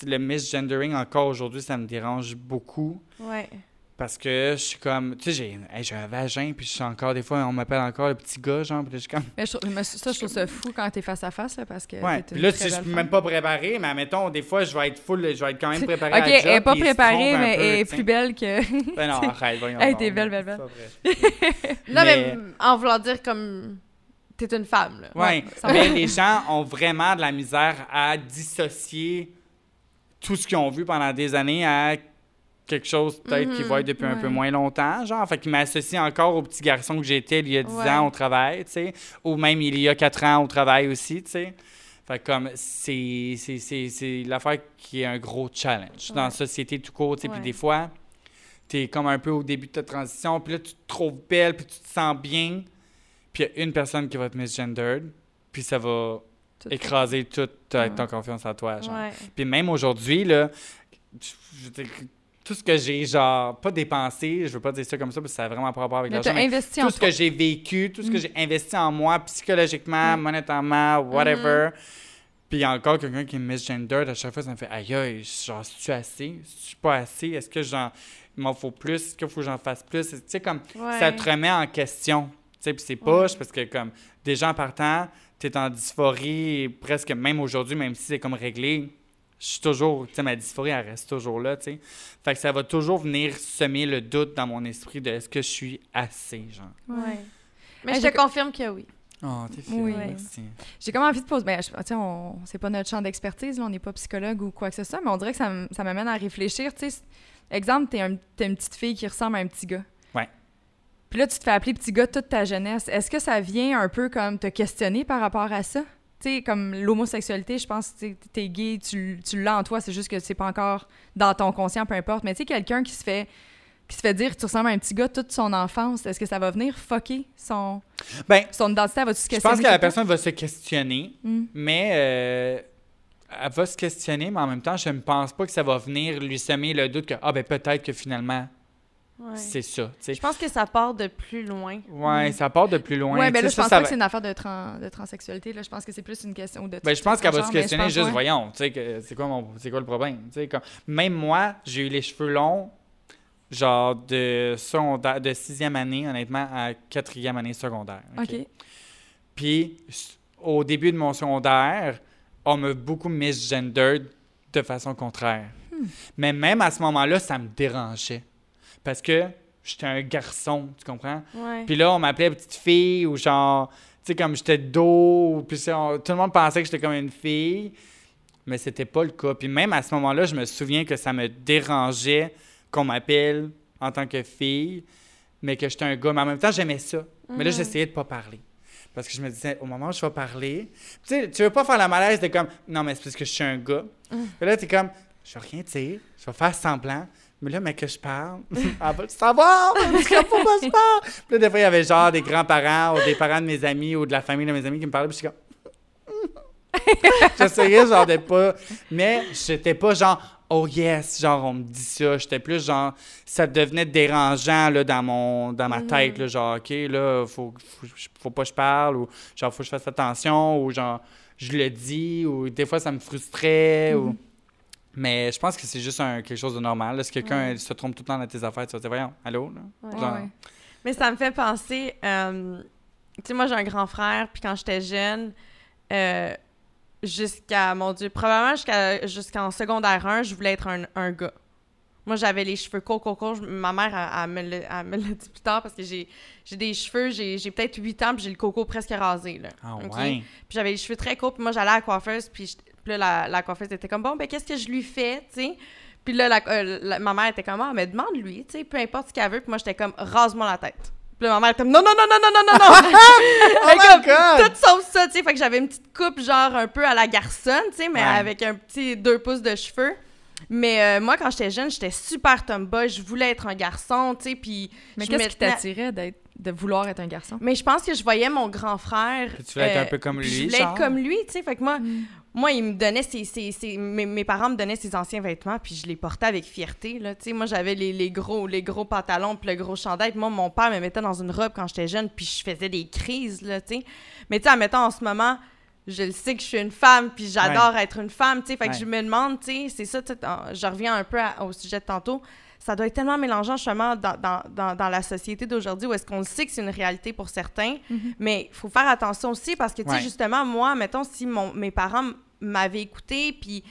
le misgendering, encore aujourd'hui, ça me dérange beaucoup Ouais. Parce que je suis comme. Tu sais, j'ai hey, un vagin, puis je suis encore, des fois, on m'appelle encore le petit gars, genre, puis je suis comme. Mais je mais ça, je trouve ça fou quand t'es face à face, là, parce que. Ouais. Puis là, tu sais, je suis même pas préparé, mais admettons, des fois, je vais être full, je vais être quand même préparé Ok, à elle est pas préparée, mais peu, elle est plus belle que. <laughs> Ben non, arrête, voyons. Donc. t'es belle, belle, belle. Là <laughs> Mais- mais en voulant dire comme t'es une femme là. Oui, ça mais les gens ont vraiment de la misère à dissocier tout ce qu'ils ont vu pendant des années à quelque chose peut-être qu'ils Mhm, voient depuis un peu moins longtemps, genre. Fait qu'ils m'associent encore au petit garçon que j'étais il y a 10 Ouais. ans au travail, tu sais, ou même il y a 4 ans au travail aussi, tu sais. Fait comme, c'est, l'affaire qui est un gros challenge dans la société tout court, tu sais. Puis des fois, t'es comme un peu au début de ta transition, puis là, tu te trouves belle, puis tu te sens bien, puis il y a une personne qui va te misgendered, puis ça va Tout- écraser toute ta, ton confiance en toi, genre. Puis même aujourd'hui, là, je, je tout ce que j'ai, genre, pas dépensé, je veux pas dire ça comme ça, parce que ça a vraiment pas rapport avec l'argent, mais en tout ce que j'ai vécu, tout ce que Mm. j'ai investi en moi, psychologiquement, Mm. monétairement, whatever. Mm-hmm. Puis il y a encore quelqu'un qui me misgendered, à chaque fois, ça me fait aïe aïe, genre, suis-tu assez? Suis-tu pas assez? Est-ce que j'en. Il m'en faut plus? Est-ce qu'il faut que j'en fasse plus? Tu sais, comme, Ouais. ça te remet en question. Tu sais, puis c'est poche parce que, comme, déjà en partant, t'es en dysphorie, presque même aujourd'hui, même si c'est comme réglé, je suis toujours, tu sais, ma dysphorie, elle reste toujours là, tu sais. Fait que ça va toujours venir semer le doute dans mon esprit de est-ce que je suis assez, genre. Ouais. Mais Hey, je te confirme que oui. Oh, t'es fière, Oui. merci. J'ai comme envie de poser. Ben, je- tu sais, on, c'est pas notre champ d'expertise, là, on n'est pas psychologue ou quoi que ce soit, mais on dirait que ça, m- ça m'amène à réfléchir. Tu sais, exemple, t'es, un, t'es une petite fille qui ressemble à un petit gars. Ouais. Puis là, tu te fais appeler petit gars toute ta jeunesse. Est-ce que ça vient un peu comme te questionner par rapport à ça? Tu sais, comme l'homosexualité, je pense que t'es gay, tu, tu l'as en toi, c'est juste que c'est pas encore dans ton conscient, peu importe. Mais tu sais, quelqu'un qui se fait qui se fait dire que tu ressembles à un petit gars toute son enfance, est-ce que ça va venir fucker son, Ben, son identité? Elle va-tu se je questionner? pense que la personne va se questionner, Mm. mais euh, elle va se questionner, mais en même temps, je ne pense pas que ça va venir lui semer le doute que, ah, ben peut-être que finalement, Ouais. c'est ça. Je pense que ça part de plus loin. Ouais, ça part de plus loin. Ouais, tu ben là, je ça, pense ça pas va- que c'est une affaire de, tran- de transsexualité. Là. Je pense que c'est plus une question de. Ben, je pense qu'elle va se mais questionner juste, ouais. voyons, tu sais, que c'est quoi, mon- c'est quoi le problème? Comme, même moi, j'ai eu les cheveux longs, genre de, secondaire, de sixième année, honnêtement, à quatrième année secondaire. OK? Puis, au début de mon secondaire, on m'a beaucoup misgendered de façon contraire. Hmm. Mais même à ce moment-là, ça me dérangeait. Parce que j'étais un garçon, tu comprends? Ouais. Puis là, on m'appelait petite fille ou genre, tu sais, comme j'étais dos, ou puis on- tout le monde pensait que j'étais comme une fille, mais c'était pas le cas. Puis même à ce moment-là, je me souviens que ça me dérangeait qu'on m'appelle en tant que fille, mais que j'étais un gars. Mais en même temps, j'aimais ça. Mais là, Mhm. j'essayais de pas parler. Parce que je me disais, au moment où je vais parler, tu sais, tu veux pas faire la malaise de comme, non, mais c'est parce que je suis un gars. Mhm. Puis là, t'es comme, je vais rien dire, je vais faire semblant. Mais là, mais que je parle, <laughs> elle va le savoir, parce que faut pas se parle? Puis là, des fois, il y avait genre des grands-parents ou des parents de mes amis ou de la famille de mes amis qui me parlaient, puis je suis comme... <laughs> J'essayais genre de pas... Mais j'étais pas genre, oh yes, genre on me dit ça. J'étais plus genre, ça devenait dérangeant là, dans, mon, dans ma Mhm. tête, là, genre, OK, là, faut, faut, faut pas que je parle, ou genre, faut que je fasse attention, ou genre, je le dis, ou des fois, ça me frustrait, ou... Mais je pense que c'est juste un- quelque chose de normal. là. Si quelqu'un Ouais. se trompe tout le temps dans tes affaires, tu vas dire, voyons, allô? Là? Ouais. Genre, Ouais. Mais ça me fait penser, euh, tu sais, moi j'ai un grand frère, puis quand j'étais jeune, euh, jusqu'à, mon Dieu, probablement jusqu'à, jusqu'en secondaire 1, je voulais être un, un gars. Moi, j'avais les cheveux courts, courts, Ma mère, elle, elle me le- elle me l'a dit plus tard parce que j'ai j'ai des cheveux, j'ai j'ai peut-être 8 ans, puis j'ai le coco presque rasé, là. Ah OK? ouais. Puis j'avais les cheveux très courts, puis moi, j'allais à la coiffeuse, puis, puis là, la, la coiffeuse était comme, bon, ben, qu'est-ce que je lui fais, tu sais? Puis là, la- euh, la- ma mère était comme, ah, mais demande-lui, tu sais, peu importe ce qu'elle veut. Puis moi, j'étais comme, rase-moi la tête. Puis là, ma mère était comme, non, non, non, non, non, non, non, non! <laughs> Oh my comme, God! Tout sauf ça, tu sais. Fait que j'avais une petite coupe, genre, un peu à la garçonne, tu sais, mais Ouais. avec un petit deux pouces de cheveux. Mais euh, moi, quand j'étais jeune, j'étais super tomboy. Je voulais être un garçon, tu sais, puis... Mais qu'est-ce qui t'attirait d'être, de vouloir être un garçon? Mais je pense que je voyais mon grand frère... Puis tu voulais être euh, un peu comme puis lui, Je voulais genre? être comme lui, tu sais. Fait que moi, Mm. Moi, il me donnait ses, ses- ses- mes, mes parents me donnaient ses anciens vêtements, puis je les portais avec fierté, là. Moi, j'avais les, les gros, les gros pantalons, puis le gros chandail. Puis moi, mon père me mettait dans une robe quand j'étais jeune, puis je faisais des crises, là, tu sais. Mais tu sais, admettons, en ce moment, je le sais que je suis une femme, puis j'adore être une femme, tu sais. Fait que je me demande, tu sais, c'est ça, tu sais, en- je reviens un peu à- au sujet de tantôt. Ça doit être tellement mélangeant, justement, dans, dans, dans, dans la société d'aujourd'hui, où est-ce qu'on le sait que c'est une réalité pour certains, Mhm. mais il faut faire attention aussi parce que, tu sais, Ouais. justement, moi, mettons, si mon, mes parents m- m'avaient écouté puis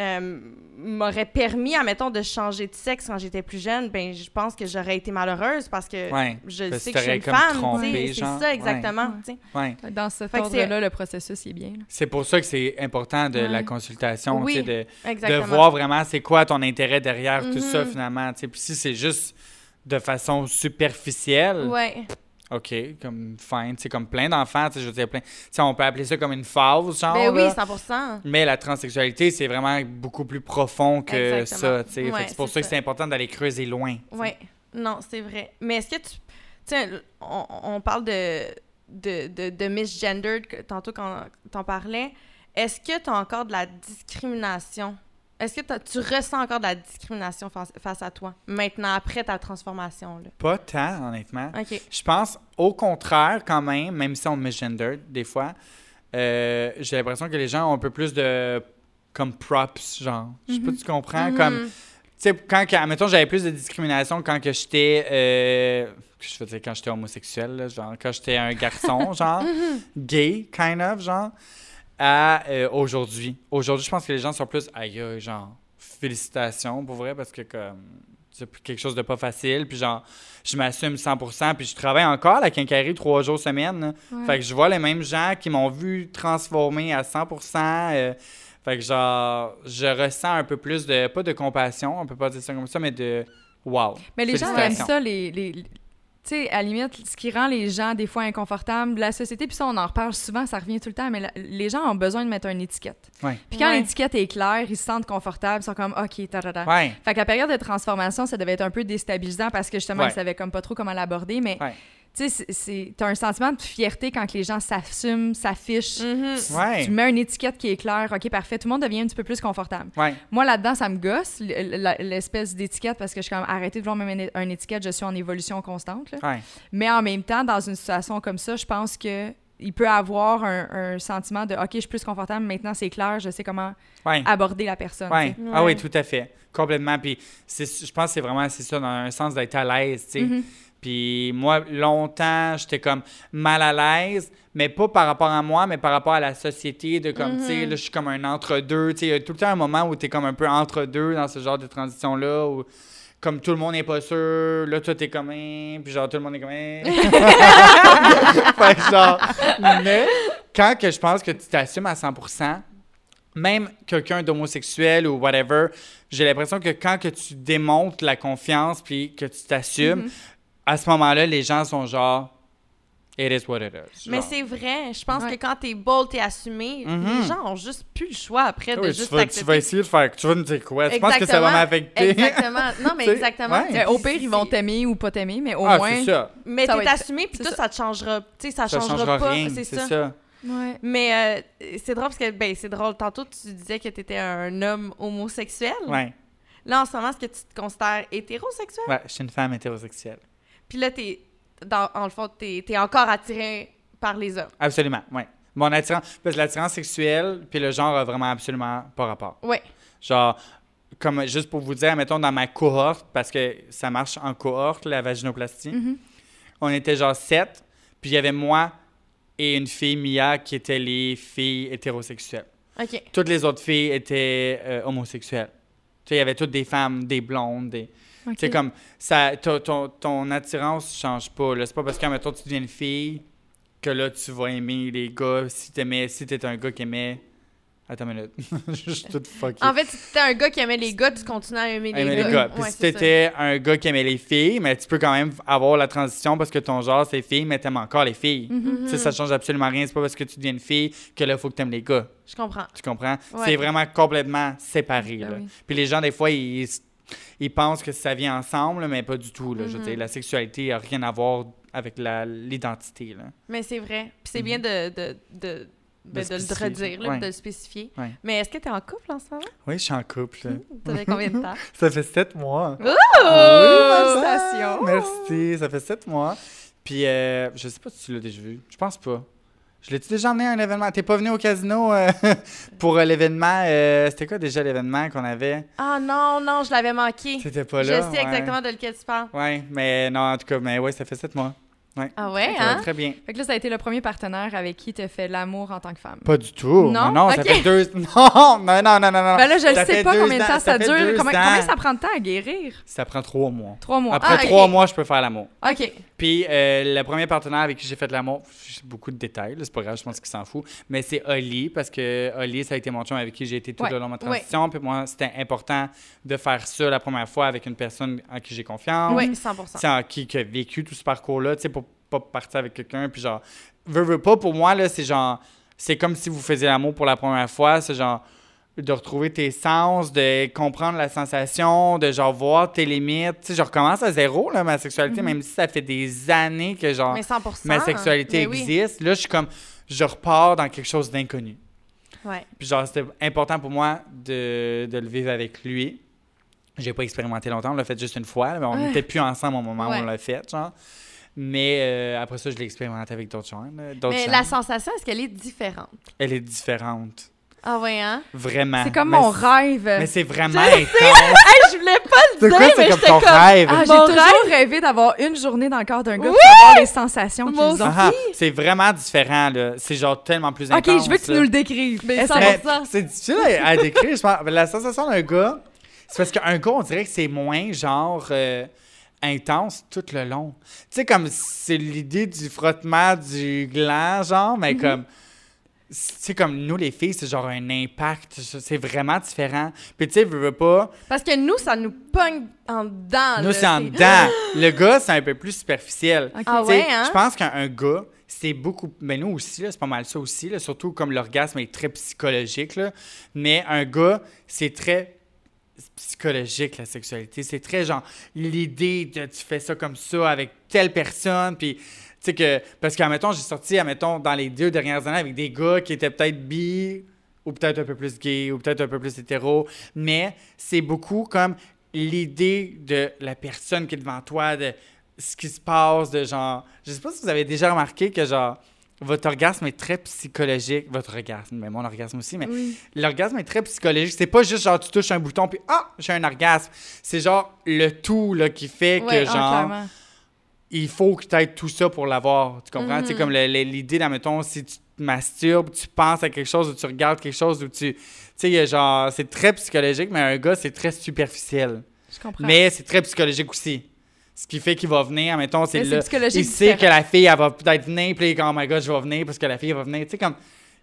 euh, m'auraient permis, admettons, de changer de sexe quand j'étais plus jeune, ben je pense que j'aurais été malheureuse parce que Ouais. je Parce sais que je suis une comme femme. C'est ça, exactement. Ouais. Dans cet Fait que c'est- ordre-là, le processus il est bien. C'est pour ça que c'est important de la consultation, Oui, de, de voir vraiment c'est quoi ton intérêt derrière tout ça, Mhm. finalement. Puis si c'est juste de façon superficielle, Ouais. OK, comme fine, c'est comme plein d'enfants, tu sais, je veux dire, plein... tu sais, on peut appeler ça comme une phase, genre, Ben oui, là. 100 Mais la transsexualité, c'est vraiment beaucoup plus profond que Exactement. ça, tu Ouais, c'est pour ça que c'est important d'aller creuser loin. Oui, non, c'est vrai. Mais est-ce que tu. Tiens, on, on parle de, de, de, de misgendered, tantôt quand t'en parlais. Est-ce que tu as encore de la discrimination? Est-ce que tu ressens encore de la discrimination face, face à toi, maintenant, après ta transformation? Là? Pas tant, honnêtement. OK. Je pense au contraire, quand même, même si on misgendered des fois, euh, j'ai l'impression que les gens ont un peu plus de comme props, genre. Je sais pas Mhm. si tu comprends. Mhm. Comme, tu sais, quand, admettons, j'avais plus de discrimination quand que j'étais, euh, je veux dire, quand j'étais homosexuel, là, genre, quand j'étais un garçon, <laughs> genre, gay, kind of, genre, à euh, aujourd'hui. Aujourd'hui, je pense que les gens sont plus, aïe, genre, félicitations, pour vrai, parce que, comme, c'est quelque chose de pas facile, puis genre, je m'assume 100%, puis je travaille encore à la quincaillerie trois jours semaine. Ouais. Fait que je vois les mêmes gens qui m'ont vu transformer à 100%. euh, fait que genre, je ressens un peu plus de, pas de compassion, on peut pas dire ça comme ça, mais de wow. Mais les gens aiment ça, les- les- tu sais, à la limite, ce qui rend les gens des fois inconfortables, la société, puis ça, on en reparle souvent, ça revient tout le temps, mais la- les gens ont besoin de mettre une étiquette. Ouais. Puis quand Ouais. l'étiquette est claire, ils se sentent confortables, ils sont comme, OK, ta Ouais. Fait que la période de transformation, ça devait être un peu déstabilisant parce que justement, Ouais. ils savaient comme pas trop comment l'aborder, mais Ouais. Tu sais, t'as un sentiment de fierté quand que les gens s'assument, s'affichent. Mhm. Tu- Ouais. Tu mets une étiquette qui est claire, OK, parfait, tout le monde devient un petit peu plus confortable. Ouais. Moi, là-dedans, ça me gosse, l'espèce d'étiquette, parce que je suis comme, arrêtez de vouloir me mettre une étiquette, je suis en évolution constante. là. Ouais. Mais en même temps, dans une situation comme ça, je pense que il peut avoir un, un sentiment de, OK, je suis plus confortable, maintenant c'est clair, je sais comment Ouais. aborder la personne. Ouais. tu sais. Ah oui, Ouais. tout à fait. Complètement. Puis je pense que c'est vraiment c'est ça, dans un sens d'être à l'aise, sais. Puis moi, longtemps, j'étais comme mal à l'aise, mais pas par rapport à moi, mais par rapport à la société, de comme, tu sais, là, je suis comme un entre-deux. Tu sais, il y a tout le temps un moment où tu es comme un peu entre-deux dans ce genre de transition-là, où comme tout le monde n'est pas sûr, là, toi, t'es comme, Hein puis genre, tout le monde est comme, Hein. <laughs> fait que genre, mais quand que je pense que tu t'assumes à 100%, même quelqu'un d'homosexuel ou whatever, j'ai l'impression que quand que tu démontres la confiance puis que tu t'assumes, à ce moment-là, les gens sont genre It is what it is. Mais c'est vrai. Je pense Ouais. que quand t'es bold, t'es assumé, Mhm. les gens ont juste plus le choix après de Oui, tu, juste vas, tu vas essayer de faire. Tu vas nous dire quoi? Tu penses que ça va m'affecter? Exactement. <laughs> Non, mais exactement. ouais. Euh, au pire, ils vont t'aimer ou pas t'aimer, mais au ah, moins. c'est ça. Mais Ça t'es être- assumé, puis toi, ça. ça te changera. Tu sais, ça, Ça changera, changera pas. C'est C'est ça. ça. Ouais. Mais euh, c'est drôle parce que, ben, c'est drôle. Tantôt, tu disais que t'étais un homme homosexuel. Ouais. Là, en ce moment, est-ce que tu te considères hétérosexuel? Ouais, je suis une femme hétérosexuelle. Puis là, t'es, dans, en le fond, t'es, t'es encore attiré par les hommes. Absolument, ouais. Mon attirance, parce que l'attirance sexuelle puis le genre a vraiment absolument pas rapport. Ouais. Genre, comme juste pour vous dire, mettons dans ma cohorte, parce que ça marche en cohorte, la vaginoplastie, Mhm. on était genre sept, puis il y avait moi et une fille, Mia, qui étaient les filles hétérosexuelles. OK. Toutes les autres filles étaient euh, homosexuelles. Tu sais, il y avait toutes des femmes, des blondes, des... Ok. C'est comme, ça, ton, ton, attirance change pas. C'est pas parce que, mettons, tu deviens une fille que là, tu vas aimer les gars. Si t'aimais, si t'étais un gars qui aimait... Attends une minute. <laughs> Je suis toute fuckée. En fait, si t'étais un gars qui aimait les gars, tu continues à aimer les Aimer gars. les gars. Puis Ouais, si ça. t'étais un gars qui aimait les filles, mais tu peux quand même avoir la transition parce que ton genre, c'est filles, mais t'aimes encore les filles. Tu sais, ça change absolument rien. C'est pas parce que tu deviens une fille que là, il faut que t'aimes les gars. Je comprends. Tu comprends? Ouais. C'est vraiment complètement séparé. Ben là. oui. Puis les gens, des fois, ils, ils pensent que ça vient ensemble, mais pas du tout. Là. Je veux Mhm. dire, la sexualité n'a rien à voir avec l'identité. Mais c'est vrai. Puis c'est bien de, de, de, ben, de le redire, là, Ouais. de le spécifier. Ouais. Mais est-ce que t'es en couple en ce moment? Oui, je suis en couple. là. Ça fait combien de temps? <laughs> Ça fait sept mois. Oh! Félicitations! Merci, ça fait sept mois. Puis, euh, je sais pas si tu l'as déjà vu. Je pense pas. Je l'ai-tu déjà emmené à un événement? T'es pas venu au casino euh, <laughs> pour euh, l'événement? euh, C'était quoi déjà l'événement qu'on avait? Ah non, non, je l'avais manqué. T'étais pas Je là? sais ouais. exactement de lequel tu parles. Ouais, mais non, en tout cas, mais ouais, ça fait sept mois. Ah ouais, Ça va hein? très bien. Fait que là, ça a été le premier partenaire avec qui tu fait l'amour en tant que femme. Pas du tout. Non? non, ça Ok. fait deux. Non, <laughs> non, non, non, non, non. Ben là, je ne Ça sais fait pas deux combien de ans- temps ça ça, fait dure. deux Combien, ans. combien ça prend de temps à guérir? Ça prend trois mois. Trois mois. Après Ah, ok. trois mois, je peux faire l'amour. OK. Puis euh, le premier partenaire avec qui j'ai fait l'amour, j'ai beaucoup de détails, c'est pas grave, je pense qu'il s'en fout, mais c'est Oli, parce que Oli, ça a été mon chum avec qui j'ai été tout Ouais, le long de ma transition, puis moi, c'était important de faire ça la première fois avec une personne en qui j'ai confiance, Oui, 100 tu sais, en qui, qui a vécu tout ce parcours-là, tu sais, pour pas partir avec quelqu'un, puis genre, veux, veux pas, pour moi, là, c'est genre, c'est comme si vous faisiez l'amour pour la première fois, c'est genre, de retrouver tes sens, de comprendre la sensation, de genre voir tes limites. Tu sais, je recommence à zéro, là, ma sexualité, même si ça fait des années que genre Mais 100 ma sexualité oui. existe. Là, je suis comme, je repars dans quelque chose d'inconnu. Ouais. Puis genre, c'était important pour moi de, de le vivre avec lui. J'ai pas expérimenté longtemps, on l'a fait juste une fois, mais on Ouais. n'était plus ensemble au moment où on l'a fait, genre. Mais euh, après ça, je l'ai expérimenté avec d'autres gens. Mais gens. la sensation, est-ce qu'elle est différente? Elle est différente. Ah ouais, hein? Vraiment. C'est comme Mais mon rêve. Mais c'est vraiment Je intense. <laughs> Hey, je voulais pas le C'est dire, quoi, c'est mais comme j'étais ton comme... rêve? Ah, j'ai toujours rêvé d'avoir une journée dans le corps d'un gars Oui! pour savoir les sensations qu'ils Moi ont. Ah, c'est vraiment différent, là. C'est genre tellement plus Ok, intense. je veux que tu nous le décrives. Mais ça que- va- Mais 100%. C'est difficile à, à décrire, je pense. La sensation d'un gars, C'est parce qu'un gars, on dirait que c'est moins genre euh, intense tout le long. Tu sais, comme c'est l'idée du frottement du gland, genre, mais comme. C'est comme nous, les filles, c'est genre un impact. C'est vraiment différent. Puis tu sais, veux, veux pas. Parce que nous, ça nous pogne en dedans. Nous, c'est en dedans. <gasps> Le gars, c'est un peu plus superficiel. Ok. Ah ouais, hein? Je pense qu'un gars, c'est beaucoup. Mais nous aussi, c'est pas mal ça aussi. là, surtout comme l'orgasme est très psychologique. Là. Mais un gars, c'est très psychologique, la sexualité. C'est très genre l'idée de tu fais ça comme ça avec telle personne. Puis, sais que. Parce qu'admettons, j'ai sorti, admettons, dans les deux dernières années avec des gars qui étaient peut-être bi ou peut-être un peu plus gay ou peut-être un peu plus hétéro. Mais c'est beaucoup comme l'idée de la personne qui est devant toi, de ce qui se passe, de genre. Je sais pas si vous avez déjà remarqué que genre. Votre orgasme est très psychologique. Votre orgasme, mais mon orgasme aussi, mais Oui. l'orgasme est très psychologique. C'est pas juste genre tu touches un bouton puis ah, j'ai un orgasme. C'est genre le tout là, qui fait que Ouais, Ah, genre. Il faut que tu aies tout ça pour l'avoir. Tu comprends? Mhm. C'est comme l'idée, là, mettons, si tu te masturbes, tu penses à quelque chose ou tu regardes quelque chose ou tu. Tu sais, genre, c'est très psychologique, mais un gars, c'est très superficiel. Je comprends. Mais c'est très psychologique aussi. Ce qui fait qu'il va venir, mettons, c'est là. Il sait que différent. la fille, elle va peut-être venir, puis il est comme, oh my god, je vais venir parce que la fille elle va venir. Tu sais, comme.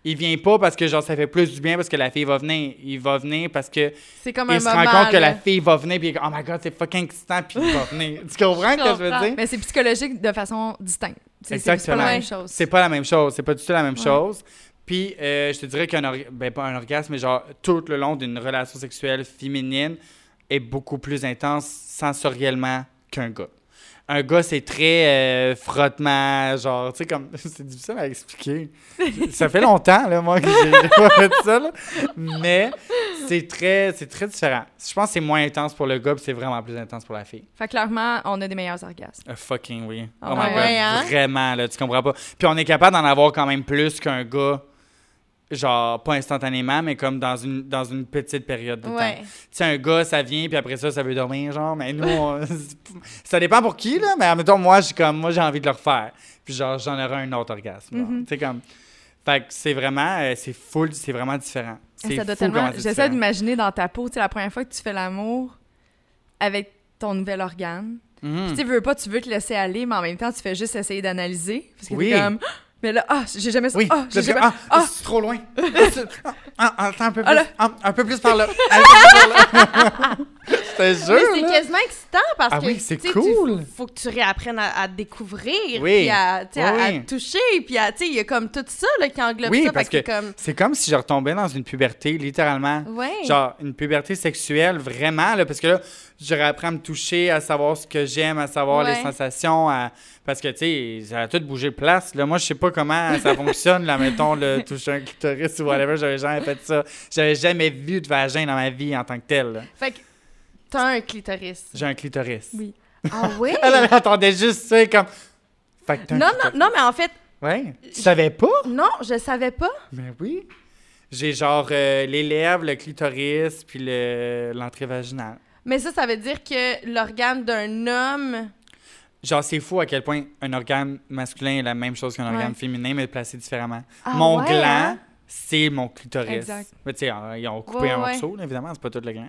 Il vient pas parce que genre ça fait plus du bien parce que la fille va venir. Il va venir parce que C'est comme un il se moment. rend compte que la fille va venir puis oh my god, c'est fucking excitant puis il va venir. <laughs> Tu comprends ce que je veux dire? Mais c'est psychologique de façon distincte. C'est- pas la même chose. C'est pas la même chose. C'est pas du tout la même Ouais. chose. Puis, euh, je te dirais qu'un ben, pas un orgasme, mais genre tout le long d'une relation sexuelle féminine est beaucoup plus intense sensoriellement qu'un gars. Un gars, c'est très euh, frottement, genre, tu sais, comme. <laughs> C'est difficile à expliquer. ça fait longtemps, là, moi, que j'ai <laughs> pas fait ça, là. Mais c'est très, c'est très différent. Je pense que c'est moins intense pour le gars, puis c'est vraiment plus intense pour la fille. Fait que clairement, on a des meilleurs orgasmes. Ah, fucking oui. Ah oh my ouais, god, hein? vraiment, là, tu comprends pas. Puis on est capable d'en avoir quand même plus qu'un gars, genre, pas instantanément, mais comme dans une, dans une petite période de Ouais. temps. Tu sais, un gars, ça vient, puis après ça, ça veut dormir, genre, mais nous, on- <laughs> ça dépend pour qui, là, mais admettons, moi, j'ai comme, moi, j'ai envie de le refaire. Puis genre, j'en aurai un autre orgasme. Mhm. Tu sais, comme... Fait que c'est vraiment, euh, c'est full, c'est vraiment différent. J'essaie d'imaginer dans ta peau, tu sais, la première fois que tu fais l'amour avec ton nouvel organe. Mhm. Puis tu veux pas, tu veux te laisser aller, mais en même temps, tu fais juste essayer d'analyser. Parce que Oui. t'es comme... Mais là, ah, j'ai jamais... Oui, ah, j'ai jamais... ah, ah. c'est trop loin. <laughs> Ah, ah, attends un peu plus, ah, un peu plus par là. <laughs> Un peu plus par là. Je te jure. Mais c'est quasiment excitant parce Ah que oui, c'est cool. tu- faut, que tu réapprennes à, à découvrir, Oui. puis à, Oui, à toucher, puis à- tu sais, il y a comme tout ça là, qui englobe Oui, ça. parce que- comme... C'est comme si je retombais dans une puberté, littéralement. Genre, une puberté sexuelle, vraiment, là, parce que là, j'aurais appris à me toucher, à savoir ce que j'aime, à savoir les sensations, à- parce que, tu sais, ça a tout bougé de place. Là, moi, je sais pas comment ça fonctionne, là, mettons, le <laughs> toucher un clitoris ou whatever, j'avais jamais fait ça. J'avais jamais vu de vagin dans ma vie en tant que tel. là. Fait que t'as un clitoris. J'ai un clitoris. Oui. <laughs> Ah oui? Elle, elle attendait juste ça, comme... Fait que t'as un non, non, clitoris. non, mais en fait, Ouais. Tu savais pas? non, je savais pas. Ben oui. J'ai genre euh, les lèvres, le clitoris, puis le- l'entrée vaginale. Mais ça, ça veut dire que l'organe d'un homme... Genre, c'est fou à quel point un organe masculin est la même chose qu'un Ouais. organe féminin, mais placé différemment. Ah mon ouais, gland, hein? C'est mon clitoris. Exact. Mais tu sais, ils ont coupé Ouais, un ouais. morceau, là, évidemment, c'est pas tout le là.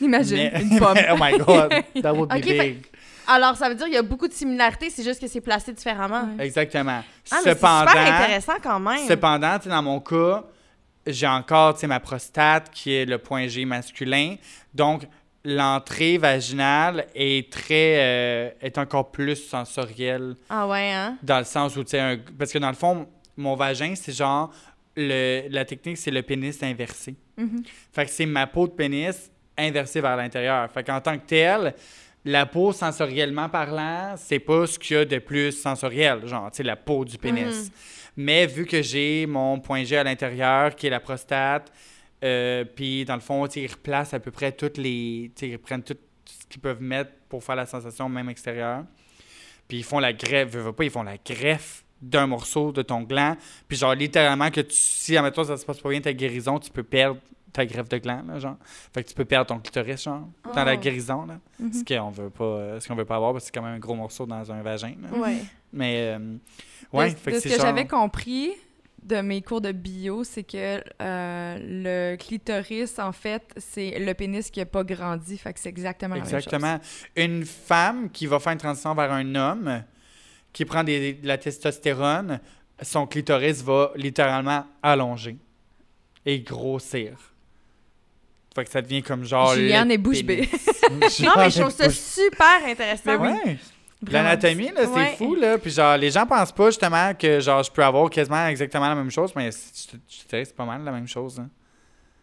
Imagine, Mais- une pomme. <laughs> oh my god, <laughs> that would be fait- big. Alors, ça veut dire qu'il y a beaucoup de similarités, c'est juste que c'est placé différemment. Ouais. Exactement. Ah, mais c'est Cependant, super intéressant quand même. Cependant, dans mon cas, j'ai encore ma prostate qui est le point G masculin. Donc, l'entrée vaginale est très euh, est encore plus sensorielle Ah ouais, hein? dans le sens où tu sais parce que dans le fond mon vagin c'est genre le, la technique c'est le pénis inversé. Mhm. Fait que c'est ma peau de pénis inversée vers l'intérieur. Fait qu'en tant que telle, la peau sensoriellement parlant, c'est pas ce qu'il y a de plus sensoriel, genre, tu sais, la peau du pénis. Mhm. Mais vu que j'ai mon point G à l'intérieur, qui est la prostate, euh, puis dans le fond, ils replacent à peu près toutes les. Ils prennent tout ce qu'ils peuvent mettre pour faire la sensation, même extérieure. Puis ils font la greffe, veux, veux pas, ils font la greffe d'un morceau de ton gland. Puis genre, littéralement, que tu, si, admettons, ça se passe pas bien, ta guérison, tu peux perdre ta greffe de gland, là, genre. Fait que tu peux perdre ton clitoris, genre, dans la Oh. guérison, là. Mhm. Ce qu'on veut pas, euh, ce qu'on veut pas avoir, parce que c'est quand même un gros morceau dans un vagin, là. Ouais. Mais, euh, ouais, de, fait de que ce que genre... j'avais compris de mes cours de bio, c'est que euh, le clitoris, en fait, c'est le pénis qui n'a pas grandi. Fait que c'est exactement la même chose. Exactement. Une femme qui va faire une transition vers un homme, qui prend des- de la testostérone, son clitoris va littéralement allonger et grossir. Fait que ça devient comme genre. Juliane est bouche bée. <laughs> Non, mais je trouve ça super intéressant. Ben ouais. Vraiment. L'anatomie, là, c'est Ouais. fou, là. Puis genre, les gens pensent pas justement que genre je peux avoir quasiment exactement la même chose, mais c'est- je te je te dirais que c'est pas mal la même chose. hein.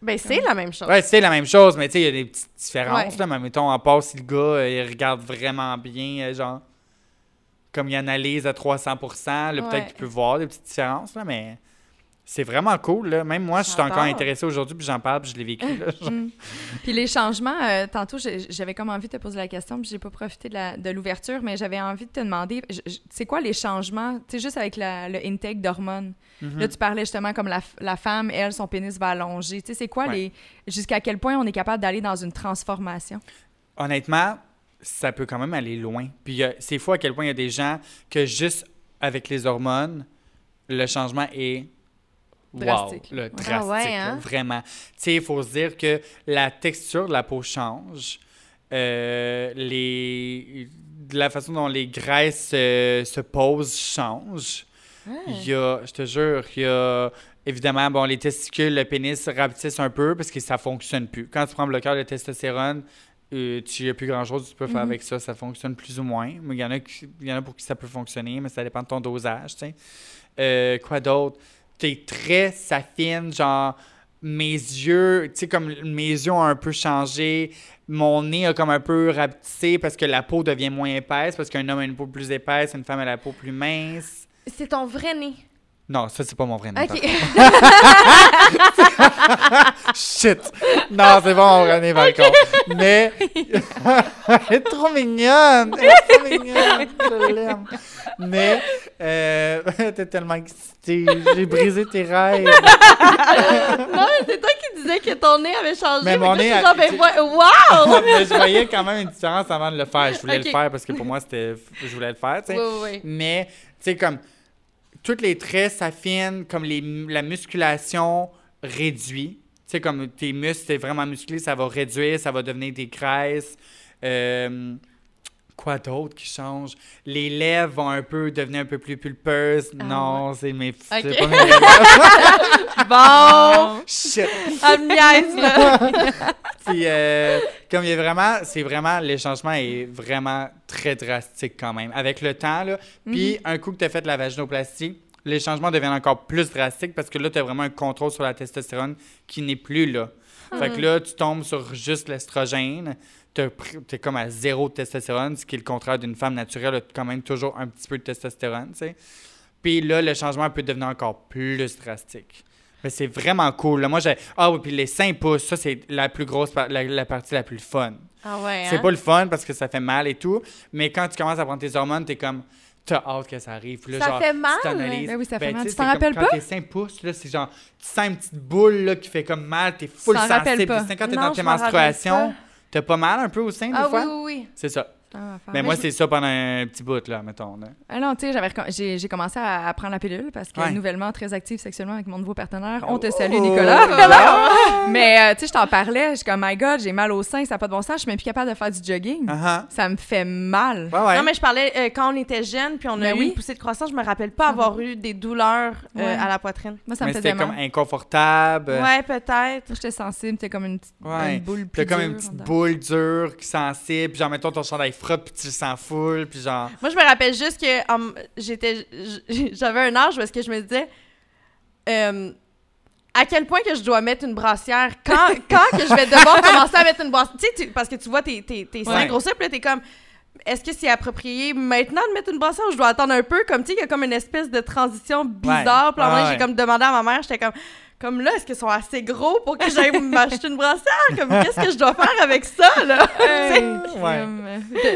Ben, c'est la même chose. Ouais, c'est la même chose, mais tu sais, il y a des petites différences, Ouais. là. Mais mettons, à part si le gars, euh, il regarde vraiment bien, euh, genre, comme il analyse à 300%, là, Ouais. peut-être qu'il peut voir des petites différences, là, mais c'est vraiment cool, là. Même moi, je suis encore J'adore. intéressé aujourd'hui, puis j'en parle, puis je l'ai vécu, là. <laughs> Mm. Puis les changements, euh, tantôt, j'avais comme envie de te poser la question, puis j'ai pas profité de l'ouverture, mais j'avais envie de te demander, c'est quoi les changements, tu sais, juste avec la- le intake d'hormones? Mhm. Là, tu parlais justement comme la, femme, elle, son pénis va allonger. Tu sais, c'est quoi Ouais. les... Jusqu'à quel point on est capable d'aller dans une transformation? Honnêtement, ça peut quand même aller loin. Puis a- c'est fou à quel point il y a des gens que juste avec les hormones, le changement est wow, Drastique, ouais. drastique, Ah ouais, là, hein? vraiment. Tu sais, il faut se dire que la texture de la peau change, euh, les, la façon dont les graisses euh, se posent change. Il y a, je te jure, il y a évidemment, bon, les testicules, le pénis rapetissent un peu parce que ça fonctionne plus. Quand tu prends un bloqueur de testostérone, euh, tu n'as plus grand-chose que tu peux faire Mhm. avec ça. Ça fonctionne plus ou moins. Mais il y en a, qui- y en a pour qui ça peut fonctionner, mais ça dépend de ton dosage. Euh, quoi d'autre? Tes traits s'affinent, genre mes yeux, tu sais, comme mes yeux ont un peu changé, mon nez a comme un peu rapetissé parce que la peau devient moins épaisse, parce qu'un homme a une peau plus épaisse, une femme a la peau plus mince. C'est ton vrai nez. Non, ça, c'est pas mon vrai nom. OK. <laughs> <laughs> Shit! Non, c'est bon, on René Balcon. Mais. <laughs> Elle est trop mignonne! Elle est trop mignonne! Je l'aime. Mais. Euh... T'es tellement excitée. J'ai brisé tes rêves. non, mais c'est toi qui disais que ton nez avait changé. Mais mon nez a- genre, ben, wow! Mais je voyais quand même une différence avant de le faire. Je voulais le faire parce que pour moi, c'était. Je voulais le faire, tu sais. Oui, oui. Mais, tu sais, comme. Tous les traits s'affinent, comme les, la musculation réduit. Tu sais, comme tes muscles, c'est vraiment musclé, ça va réduire, ça va devenir des graisses. Euh, quoi d'autre qui change? Les lèvres vont un peu devenir un peu plus pulpeuses. Ah, non, c'est mes. c'est Ok. pas mes lèvres. <laughs> Bon! Shit! <laughs> Puis, euh, comme il y a vraiment, c'est vraiment, le changement est vraiment très drastique quand même. Avec le temps, là, puis un coup que tu as fait la vaginoplastie, les changements deviennent encore plus drastiques parce que là, tu as vraiment un contrôle sur la testostérone qui n'est plus là. Fait que là, tu tombes sur juste l'estrogène. Tu es comme à zéro de testostérone, ce qui est le contraire d'une femme naturelle, a quand même toujours un petit peu de testostérone, tu sais. Puis là, le changement peut devenir encore plus drastique. Mais c'est vraiment cool. là. Moi, j'ai. Ah oui, puis les 5 pouces, ça, c'est la plus grosse, par- la, la partie la plus fun. Ah ouais, C'est hein? pas le fun parce que ça fait mal et tout, mais quand tu commences à prendre tes hormones, t'es comme. T'as hâte que ça arrive. Puis là, Ça genre, fait mal? Tu t'analyses. Ben oui, ça fait mal. tu sais, Tu t'en rappelles quand pas? tes 5 pouces, là, c'est genre. Tu sens une petite boule là, qui fait comme mal, t'es full t'en rappelles sensible. Puis quand t'es Non, dans je tes menstruations, pas. T'as pas mal un peu au sein des Ah oui, fois? oui, oui. C'est ça. Ah, Mais mais moi, je- c'est ça pendant un petit bout, là, mettons. Là. Ah non, tu sais, j'ai commencé à, à prendre la pilule parce que Ouais. nouvellement très active sexuellement avec mon nouveau partenaire. On te salue, Oh! Nicolas. <laughs> Voilà. Mais euh, tu sais, je t'en parlais, je suis comme, my God, j'ai mal au sein, ça n'a pas de bon sens, je suis même plus capable de faire du jogging. Ah Ça me fait mal. ah. Ouais, ouais. Non, mais je parlais euh, quand on était jeune, puis on a Ben eu oui. une poussée de croissance, je me rappelle pas avoir eu des douleurs euh, Ouais. à la poitrine. Moi, ça me faisait mal. comme inconfortable. Ouais, peut-être. J'étais sensible, t'es comme une, petite Ouais. une boule t'as comme une dure petite boule dure, qui sensible, puis genre, mettons, ton chandail frotte, puis tu le sens full, puis genre... Moi, je me rappelle juste que j'étais, j'avais un âge parce que je me disais euh, à quel point que je dois mettre une brassière? Quand, <laughs> quand que je vais devoir commencer à mettre une brassière? Tu sais, parce que tu vois tes, tes, tes seins Ouais. grossir, puis là, t'es comme est-ce que c'est approprié maintenant de mettre une brassière ou je dois attendre un peu? Comme, tu sais, il y a comme une espèce de transition bizarre. Puis là, Ouais, moi, ouais. j'ai comme demandé à ma mère, j'étais comme, comme là, est-ce qu'ils sont assez gros pour que j'aille <laughs> m'acheter une brassière? Comme, qu'est-ce que je dois faire avec ça, là? <laughs> Hey, <laughs> Ouais.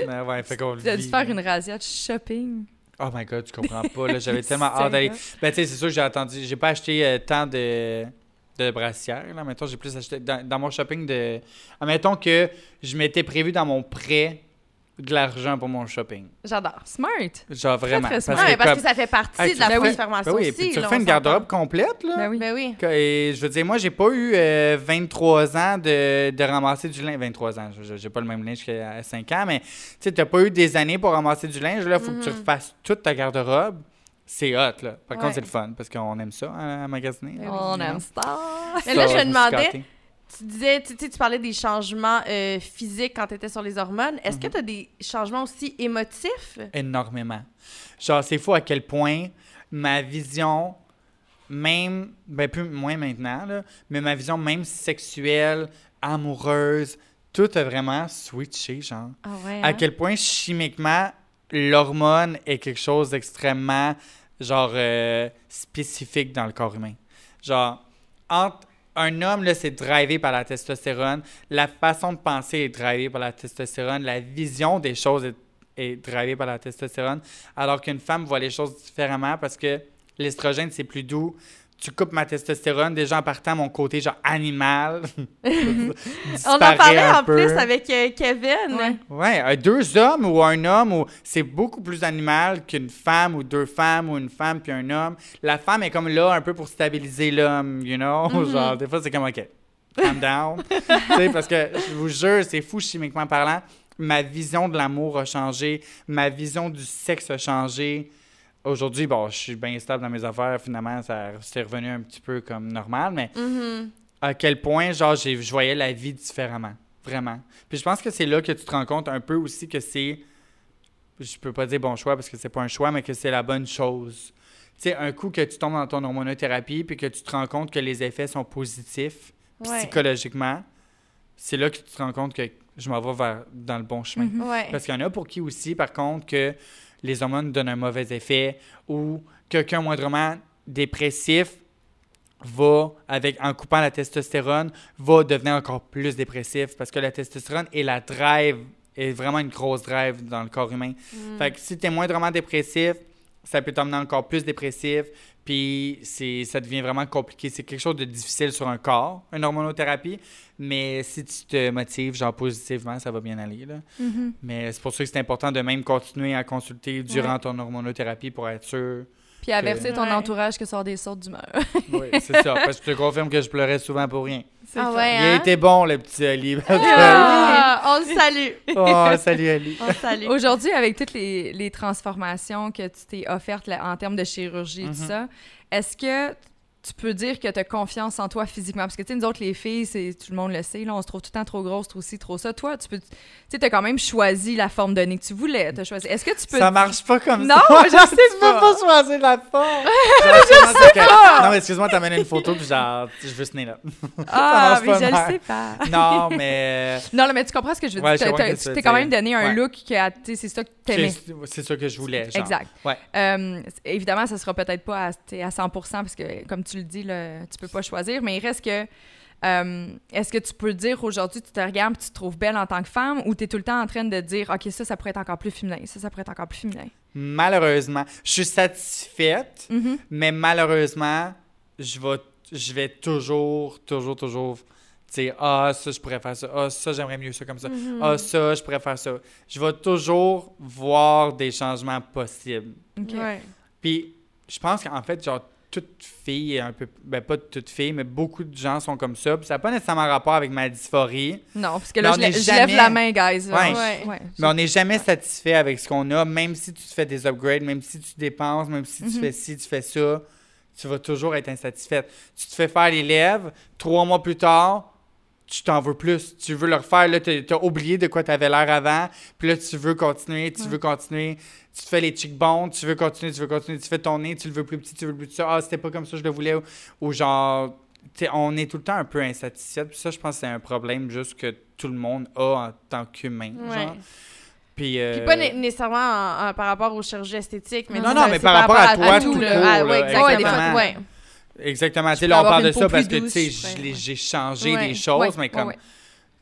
Mais ouais, fait qu'on le T'as dû faire une razzia de shopping. Oh my god, tu comprends pas, là, j'avais tellement hâte d'aller... Ben, tu sais, c'est sûr que j'ai attendu, j'ai pas acheté euh, tant de, de brassières, là, mettons, j'ai plus acheté, dans, dans mon shopping de... Admettons que je m'étais prévu dans mon prêt de l'argent pour mon shopping. J'adore. Smart. Genre vraiment. très smart. Ouais, parce comme- que ça fait partie Hey, de la Ben oui, aussi. puis tu là, refais on une garde-robe complète, là. Ben oui. Ben oui. Et je veux dire, moi, j'ai pas eu euh, 23 ans de, de ramasser du linge. 23 ans, je- j'ai pas le même linge qu'à 5 ans, mais tu sais, t'as pas eu des années pour ramasser du linge. Là, faut que tu Mhm. refasses toute ta garde-robe. C'est hot, là. Par Ouais. contre, c'est le fun, parce qu'on aime ça hein, à magasiner. Ben. On aime ça. Mais là, je me demandais-. Tu disais, tu, tu parlais des changements euh, physiques quand tu étais sur les hormones. Est-ce Mhm. que tu as des changements aussi émotifs? Énormément. Genre, c'est fou à quel point ma vision, même, ben plus moins maintenant, là, mais ma vision même sexuelle, amoureuse, tout a vraiment switché, genre. Ah ouais. À quel point chimiquement, l'hormone est quelque chose d'extrêmement, genre, euh, spécifique dans le corps humain. Genre, entre un homme, là, c'est drivé par la testostérone. La façon de penser est drivée par la testostérone. La vision des choses est, drivée par la testostérone. Alors qu'une femme voit les choses différemment parce que l'estrogène, c'est plus doux. Tu coupes ma testostérone, déjà en partant mon côté genre animal. <laughs> On en parlait un en peu. plus avec euh, Kevin. Ouais. Ouais, euh, deux hommes ou un homme, ou c'est beaucoup plus animal qu'une femme ou deux femmes ou une femme puis un homme. La femme est comme là un peu pour stabiliser l'homme, you know? <laughs> Mhm. Genre, des fois, c'est comme, OK, calm down. <laughs> tu sais, parce que je vous jure, c'est fou chimiquement parlant. Ma vision de l'amour a changé. Ma vision du sexe a changé. Aujourd'hui, bon, je suis bien stable dans mes affaires. Finalement, ça c'est revenu un petit peu comme normal, mais Mhm. à quel point, genre, je voyais la vie différemment. Vraiment. Puis je pense que c'est là que tu te rends compte un peu aussi que c'est. Je peux pas dire bon choix parce que c'est pas un choix, mais que c'est la bonne chose. Tu sais, un coup que tu tombes dans ton hormonothérapie puis que tu te rends compte que les effets sont positifs Ouais. psychologiquement, c'est là que tu te rends compte que je m'en vais vers dans le bon chemin. Ouais. Parce qu'il y en a pour qui aussi, par contre, que les hormones donnent un mauvais effet ou quelqu'un moindrement dépressif va, avec, en coupant la testostérone, va devenir encore plus dépressif parce que la testostérone est la drive, est vraiment une grosse drive dans le corps humain. Mm. Fait que si tu es moindrement dépressif, ça peut t'emmener encore plus dépressif, puis c'est, ça devient vraiment compliqué. C'est quelque chose de difficile sur un corps, une hormonothérapie, mais si tu te motives, genre positivement, ça va bien aller. Là. Mhm. Mais c'est pour ça que c'est important de même continuer à consulter durant ton hormonothérapie pour être sûr. Puis avertir ton Ouais. entourage que ça sort des sortes d'humeur. Oui, c'est ça. Parce que je te confirme que je pleurais souvent pour rien. C'est Ah ouais, Il a hein? été bon, le petit Ali. <laughs> Ah, on le salue. oh, salut Ali. On salue. Aujourd'hui, avec toutes les, les transformations que tu t'es offertes là, en termes de chirurgie et tout Mhm. ça, est-ce que tu peux dire que tu as confiance en toi physiquement? Parce que, tu sais, nous autres, les filles, c'est, tout le monde le sait, là, on se trouve tout le temps trop grosse, trop ci, trop ça. Toi, tu peux... Tu sais, t'as quand même choisi la forme donnée que tu voulais. T'as choisi... Est-ce que tu peux... Ça marche pas comme Non, ça. je sais <laughs> tu peux pas. pas choisir la forme. <laughs> Genre, je sais pas. Non, mais excuse-moi, t'as amené une photo, puis genre, je veux ce nez là. <laughs> Ah, mais pas je le sais pas. Non, mais. Non, là, mais tu comprends ce que je veux Ouais, dire. tu t'es quand même donné un Ouais. look que, tu sais, c'est ça que t'aimais. C'est ça que je voulais. Genre. Exact. Ouais. Euh, évidemment, ça sera peut-être pas à, à 100 parce que, comme tu le dis, là, tu peux pas choisir, mais il reste que. euh, Est-ce que tu peux dire aujourd'hui, tu te regardes et tu te trouves belle en tant que femme ou tu es tout le temps en train de dire, OK, ça, ça pourrait être encore plus féminin, ça, ça pourrait être encore plus féminin? Malheureusement, je suis satisfaite, Mhm. mais malheureusement, je vais, je vais toujours, toujours, toujours. Tu sais, ah, ça, je pourrais faire ça. Ah, ça, j'aimerais mieux ça comme ça. Mhm. Ah, ça, je pourrais faire ça. Je vais toujours voir des changements possibles. OK. Ouais. Puis, je pense qu'en fait, genre, toute fille est un peu. Ben, pas toute fille, mais beaucoup de gens sont comme ça. Puis, ça n'a pas nécessairement rapport avec ma dysphorie. Non, parce que là, on je, jamais- lève la main, guys. Ouais. Ouais. Ouais. Mais on n'est jamais satisfait avec ce qu'on a, même si tu te fais des upgrades, même si tu dépenses, même si tu Mhm. fais ci, tu fais ça, tu vas toujours être insatisfaite. Tu te fais faire les lèvres, trois mois plus tard, tu t'en veux plus. Tu veux le refaire, là, tu as oublié de quoi tu avais l'air avant, puis là, tu veux continuer, tu Ouais. veux continuer. Tu te fais les cheekbones, tu veux continuer, tu veux continuer, tu fais ton nez, tu le veux plus petit, tu veux plus petit. Ah, c'était pas comme ça, je le voulais. Ou, ou genre, on est tout le temps un peu insatisfait. Puis ça, je pense que c'est un problème juste que tout le monde a en tant qu'humain. Ouais. genre. Puis, euh, Puis pas né- nécessairement en- en- par rapport aux chirurgies esthétiques, mais Non, non, mais par rapport à toi tout, tout là. court, Ah, là, ouais, exactement. Ouais, Exactement. Tu sais, là, on parle de ça parce que, tu sais, j'ai changé Ouais. des choses, Ouais, mais comme ouais.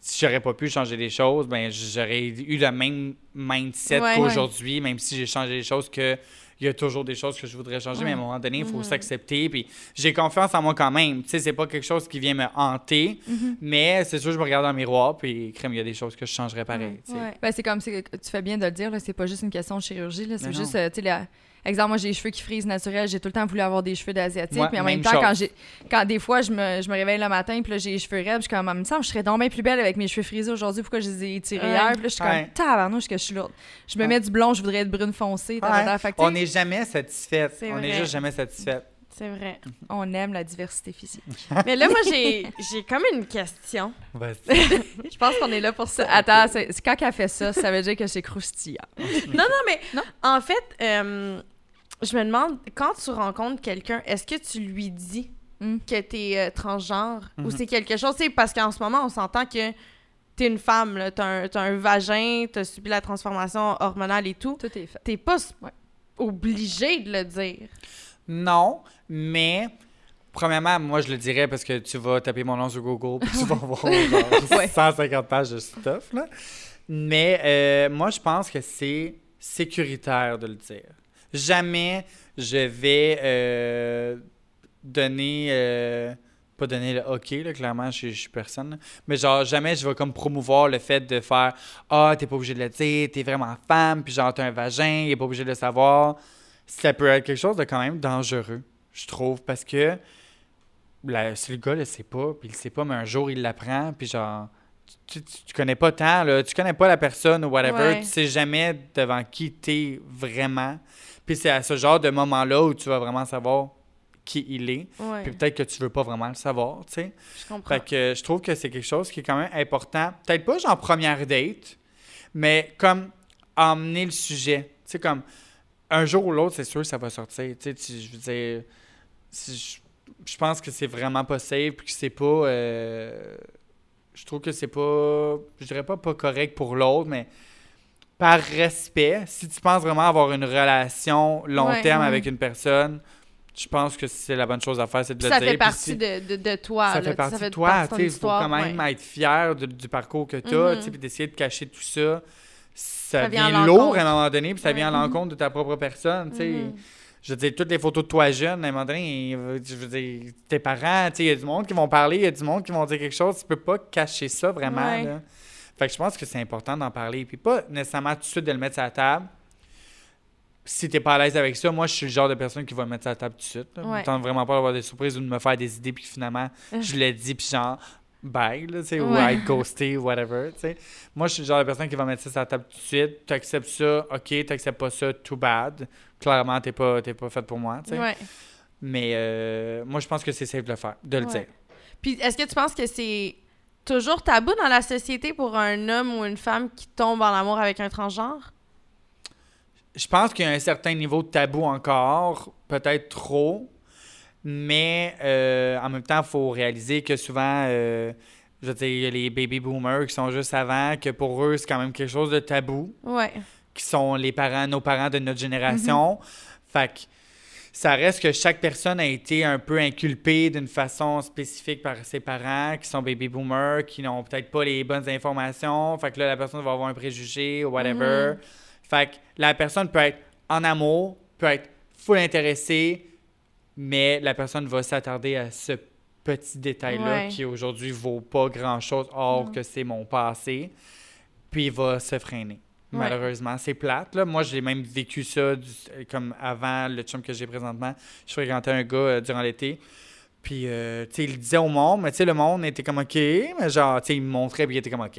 si j'aurais pas pu changer des choses, ben j'aurais eu le même mindset qu'aujourd'hui, même si j'ai changé des choses que il y a toujours des choses que je voudrais changer, mais à un moment donné, il faut Mhm. s'accepter. Puis j'ai confiance en moi quand même. Tu sais, c'est pas quelque chose qui vient me hanter, Mhm. mais c'est sûr, je me regarde dans le miroir, puis crème, il y a des choses que je changerais pareil. Ouais. Ben, c'est comme tu fais bien de le dire, c'est pas juste une question de chirurgie. C'est juste, euh, tu sais, exemple, moi j'ai les cheveux qui frisent naturels, j'ai tout le temps voulu avoir des cheveux d'asiatique, Ouais, mais en même même, temps, chose. quand j'ai, quand des fois je me, je me réveille le matin, puis là j'ai les cheveux raides, je suis comme, il me semble, je serais donc bien plus belle avec mes cheveux frisés aujourd'hui, pourquoi je les ai tirés Ouais. hier, puis là je suis Ouais. comme, tabarnouche que je suis lourde. Je me Ouais. mets du blond, je voudrais être brune foncée, On n'est jamais satisfaite. On n'est juste jamais satisfaite. C'est vrai. on aime la diversité physique. <laughs> Mais là, moi, j'ai j'ai comme une question. Vas-y. <laughs> Je pense qu'on est là pour ça. Attends, c'est, quand qu'elle fait ça, ça veut dire que c'est croustillant. Non, non, mais Non? en fait, euh, je me demande, quand tu rencontres quelqu'un, est-ce que tu lui dis Mm. que t'es euh, transgenre ou Mhm. c'est quelque chose, sais, parce qu'en ce moment, on s'entend que t'es une femme, t'as un, t'as un vagin, t'as subi la transformation hormonale et tout. Tout est fait. T'es pas Ouais. obligé de le dire. Non, mais premièrement, moi je le dirais parce que tu vas taper mon nom sur Google puis tu vas <laughs> voir genre, Ouais. 150 pages de stuff. Là. Mais euh, moi je pense que c'est sécuritaire de le dire. Jamais je vais euh, donner. euh, pas donner le OK, là, clairement, je, je suis personne. là. Mais genre, jamais je vais comme promouvoir le fait de faire Ah, t'es pas obligé de le dire, t'es vraiment femme, puis genre, t'as un vagin, il est pas obligé de le savoir. Ça peut être quelque chose de quand même dangereux, je trouve, parce que la- si le gars le sait pas, puis il le sait pas, mais un jour il l'apprend, puis genre, tu, tu, tu connais pas tant, là, tu connais pas la personne ou whatever, Ouais. tu sais jamais devant qui t'es vraiment. Puis c'est à ce genre de moment-là où tu vas vraiment savoir qui il est. Ouais, Puis peut-être que tu veux pas vraiment le savoir, tu sais. je comprends. Fait que je trouve que c'est quelque chose qui est quand même important. Peut-être pas genre première date, mais comme emmener le sujet. Tu sais, comme un jour ou l'autre, c'est sûr que ça va sortir. Tu sais, tu- je veux dire, si je, je pense que c'est vraiment pas safe, puis que c'est pas. euh, je trouve que c'est pas. Je dirais pas pas correct pour l'autre, mais par respect, si tu penses vraiment avoir une relation long Ouais, terme ouais. avec une personne, je pense que c'est la bonne chose à faire, c'est de le ça dire. fait Puis partie si- de, de, de toi. ça là, fait tu sais, partie de toi. partie il faut quand même ouais. être fier de- du parcours que tu as, Mhm. puis d'essayer de cacher tout ça. Ça, Ça vient lourd à un moment donné, puis ça vient à Ouais. l'encontre de ta propre personne. tu sais. Mhm. Je veux dire, toutes les photos de toi jeune, à un moment donné, je veux dire, tes parents, il y a du monde qui vont parler, il y a du monde qui vont dire quelque chose. Tu peux pas cacher ça vraiment. Ouais. là. Fait que je pense que c'est important d'en parler. Puis pas nécessairement tout de suite de le mettre sur la table. Si t'es pas à l'aise avec ça, moi, je suis le genre de personne qui va le mettre sur la table tout de suite. là. Ouais. Je tente vraiment pas d'avoir des surprises ou de me faire des idées, puis finalement, je le dis, puis genre, bye, là, tu sais, ou Ouais. être ghosté, ou whatever, tu sais. Moi, je suis le genre de personne qui va mettre ça sur la table tout de suite. Tu acceptes ça, ok, tu acceptes pas ça, too bad. Clairement, t'es pas, t'es pas fait pour moi, tu sais. Ouais. Mais euh, moi, je pense que c'est safe de le faire, de le Ouais. dire. Puis est-ce que tu penses que c'est toujours tabou dans la société pour un homme ou une femme qui tombe en amour avec un transgenre? Je pense qu'il y a un certain niveau de tabou encore, peut-être trop, mais euh, en même temps, il faut réaliser que souvent, euh, je veux dire, il y a les baby boomers qui sont juste avant, que pour eux, c'est quand même quelque chose de tabou, Ouais. qui sont les parents, nos parents de notre génération. Fait que ça reste que chaque personne a été un peu inculpée d'une façon spécifique par ses parents qui sont baby boomers, qui n'ont peut-être pas les bonnes informations. Fait que là, la personne va avoir un préjugé ou whatever. Mhm. Fait que la personne peut être en amour, peut être full intéressée, mais la personne va s'attarder à ce petit détail-là Ouais. qui aujourd'hui vaut pas grand-chose, or Non. que c'est mon passé, puis il va se freiner. Ouais. Malheureusement, c'est plate. Là. Moi, j'ai même vécu ça du- comme avant le chum que j'ai présentement. Je fréquentais un gars euh, durant l'été. Puis, euh, tu sais, il le disait au monde, mais tu sais, le monde était comme OK, mais genre, tu sais, il me montrait, puis il était comme OK.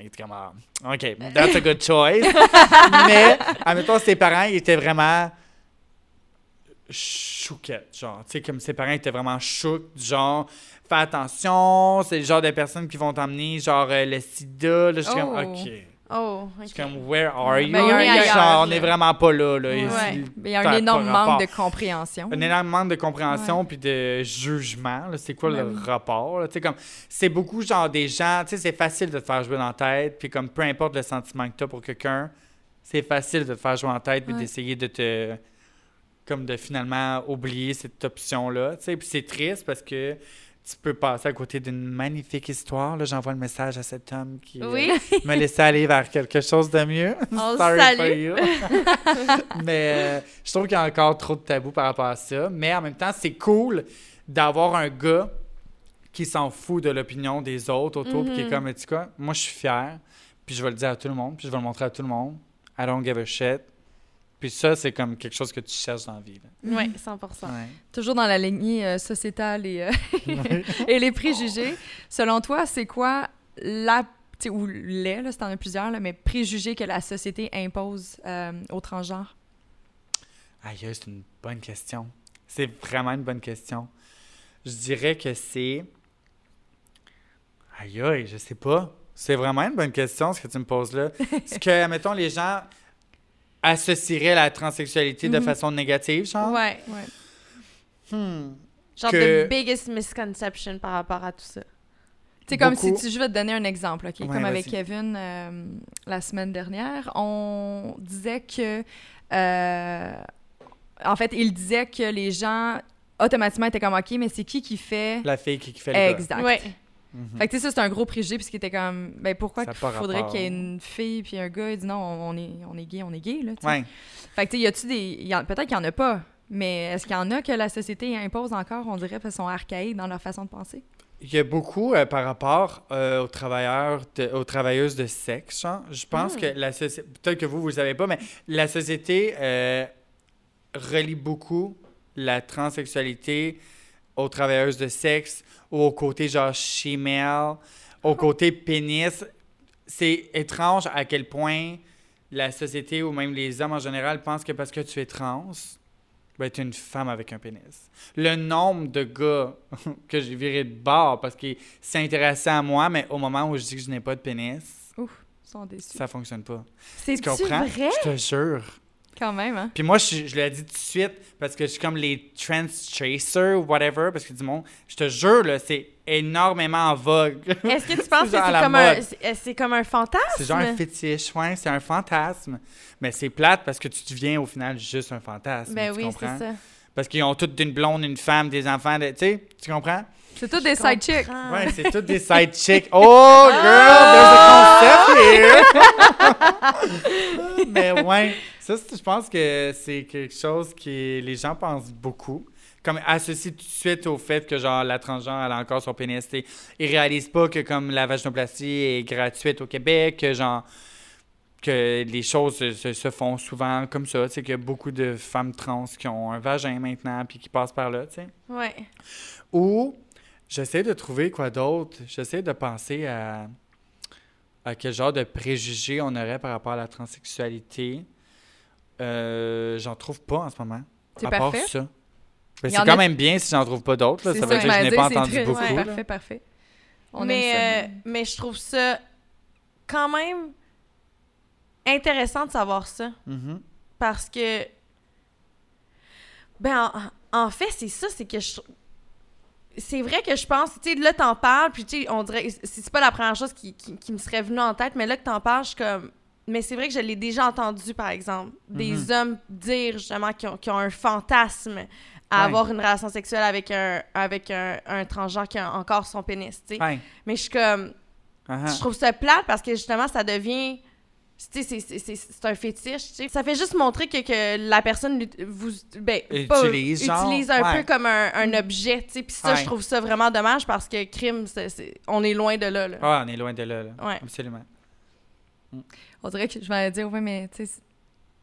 Il était comme ah, OK, that's a good choice. <laughs> mais, temps, ses parents, ils étaient vraiment chouquettes, genre. Tu sais, comme ses parents étaient vraiment chouques, genre, fais attention, c'est le genre de personnes qui vont t'emmener, genre, euh, le sida. Là, je suis comme Oh. OK. Oh, Je ok. suis comme, where are you? Ben, a Genre, on là. est vraiment pas là. là. Ouais. Ici, Il y a un pas énorme manque de compréhension. Un énorme manque de compréhension puis de jugement. là. C'est quoi Ben le oui. rapport? là? Comme, c'est beaucoup genre des gens, c'est facile de te faire jouer dans la tête, puis comme peu importe le sentiment que tu as pour quelqu'un, c'est facile de te faire jouer en tête puis Ouais. d'essayer de te comme de finalement oublier cette option-là. tu sais. Puis c'est triste parce que tu peux passer à côté d'une magnifique histoire. Là, j'envoie le message à cet homme qui euh, <laughs> me laissait aller vers quelque chose de mieux. On Sorry salue. for you. <laughs> Mais euh, je trouve qu'il y a encore trop de tabous par rapport à ça. Mais en même temps, c'est cool d'avoir un gars qui s'en fout de l'opinion des autres autour, puis qui est Mhm. comme, tu quoi, moi je suis fier, puis je vais le dire à tout le monde, puis je vais le montrer à tout le monde. I don't give a shit. Puis ça, c'est comme quelque chose que tu cherches dans la vie. là. Oui, 100 Ouais. Toujours dans la lignée euh, sociétale et, euh, <laughs> et les préjugés. Selon toi, c'est quoi la ou les, là, si t'en as plusieurs, là, mais préjugés que la société impose euh, aux transgenres? Aïe, c'est une bonne question. C'est vraiment une bonne question. Je dirais que c'est. Aïe, aïe, je sais pas. C'est vraiment une bonne question, ce que tu me poses là. Est-ce que, <laughs> mettons, les gens associeraient la transsexualité de Mhm. façon négative, genre? Ouais. Ouais. Hmm. Genre, Que- the biggest misconception par rapport à tout ça. C'est comme Beaucoup. si tu, je vais te donner un exemple, OK? Ouais, comme avec. Kevin euh, la semaine dernière, on disait que. euh, en fait, il disait que les gens automatiquement étaient comme OK, mais c'est qui qui fait. La fille qui, qui fait le gars. Exact. Ouais. Mhm. Fait que ça, c'est un gros préjugé, puisqu'il était comme. Ben pourquoi qu'il faudrait rapport. qu'il y ait une fille puis un gars? Il dit non, on, est, on est gay, on est gay, là. Ouais. Fait que tu y a-tu des. y en- Peut-être qu'il y en a pas, mais est-ce qu'il y en a que la société impose encore, on dirait, parce qu'ils sont archaïques dans leur façon de penser? Il y a beaucoup euh, par rapport euh, aux travailleurs, de- aux travailleuses de sexe. genre. Je pense Mm. que la société, peut-être que vous, vous le savez pas, mais la société euh, relie beaucoup la transsexualité aux travailleuses de sexe ou au côté genre female, au côté pénis. C'est étrange à quel point la société ou même les hommes en général pensent que parce que tu es trans, ben, tu es une femme avec un pénis. Le nombre de gars <laughs> que j'ai viré de bord parce qu'ils s'intéressaient à moi, mais au moment où je dis que je n'ai pas de pénis, Ils sont déçus. ça fonctionne pas. C'est Tu comprends? vrai? Je te jure. Quand même, hein? Puis moi, je, je l'ai dit tout de suite parce que je suis comme les trans chasers ou whatever, parce que du monde, je te jure, là, c'est énormément en vogue. Est-ce que tu <laughs> penses que C'est comme, un, c'est c'est comme un fantasme? C'est genre un fétiche, ouais, c'est un fantasme. Mais c'est plate parce que tu deviens au final juste un fantasme. Ben tu oui, comprends? c'est ça. Parce qu'ils ont toutes d'une blonde, une femme, des enfants, de- tu sais, tu comprends? C'est tous des side chicks. Ouais, c'est toutes des <laughs> side chicks. Oh, girl, there's a concept here! <laughs> Mais ouais, ça, je pense que c'est quelque chose que les gens pensent beaucoup. Comme associé tout de suite au fait que, genre, la transgenre, elle a encore son pénis. Ils réalisent pas que, comme, la vaginoplastie est gratuite au Québec, que, genre, que les choses se, se- se font souvent comme ça. Tu sais, qu'il y a beaucoup de femmes trans qui ont un vagin maintenant, puis qui passent par là, tu sais. Ouais. Ou j'essaie de trouver quoi d'autre. J'essaie de penser à, à quel genre de préjugés on aurait par rapport à la transsexualité. Euh, j'en trouve pas en ce moment. C'est à part parfait. ça. Ben, c'est quand a- même bien si j'en trouve pas d'autres. Ça veut dire que je n'ai pas entendu très- beaucoup. ouais, là. Parfait, parfait. On aime mais, ça. euh, mais je trouve ça quand même intéressant de savoir ça. Mhm. Parce que. Ben, en, en fait, c'est ça, c'est que je. C'est vrai que je pense, tu sais, là, t'en parles, puis tu sais, on dirait. C'est c'est pas la première chose qui, qui, qui me serait venue en tête, mais là que t'en parles, je suis comme. Mais c'est vrai que je l'ai déjà entendu, par exemple, des Mhm. hommes dire justement qu'ils ont, qu'ils ont un fantasme à Ouais. avoir une relation sexuelle avec un, avec un, un transgenre qui a encore son pénis, tu sais. Ouais. Mais je suis comme. Uh-huh. Je trouve ça plate parce que justement, ça devient. Tu sais, c'est- un fétiche, tu sais. Ça fait juste montrer que, que la personne vous ben, pas- Utilise, utilise un ouais. peu comme un, un objet, tu sais. Puis ça, je trouve ça vraiment dommage parce que crime, c'est- on est loin de là, là. Ah, on est loin de là. là. Ouais. Absolument. On dirait que je vais dire, oui, mais tu sais,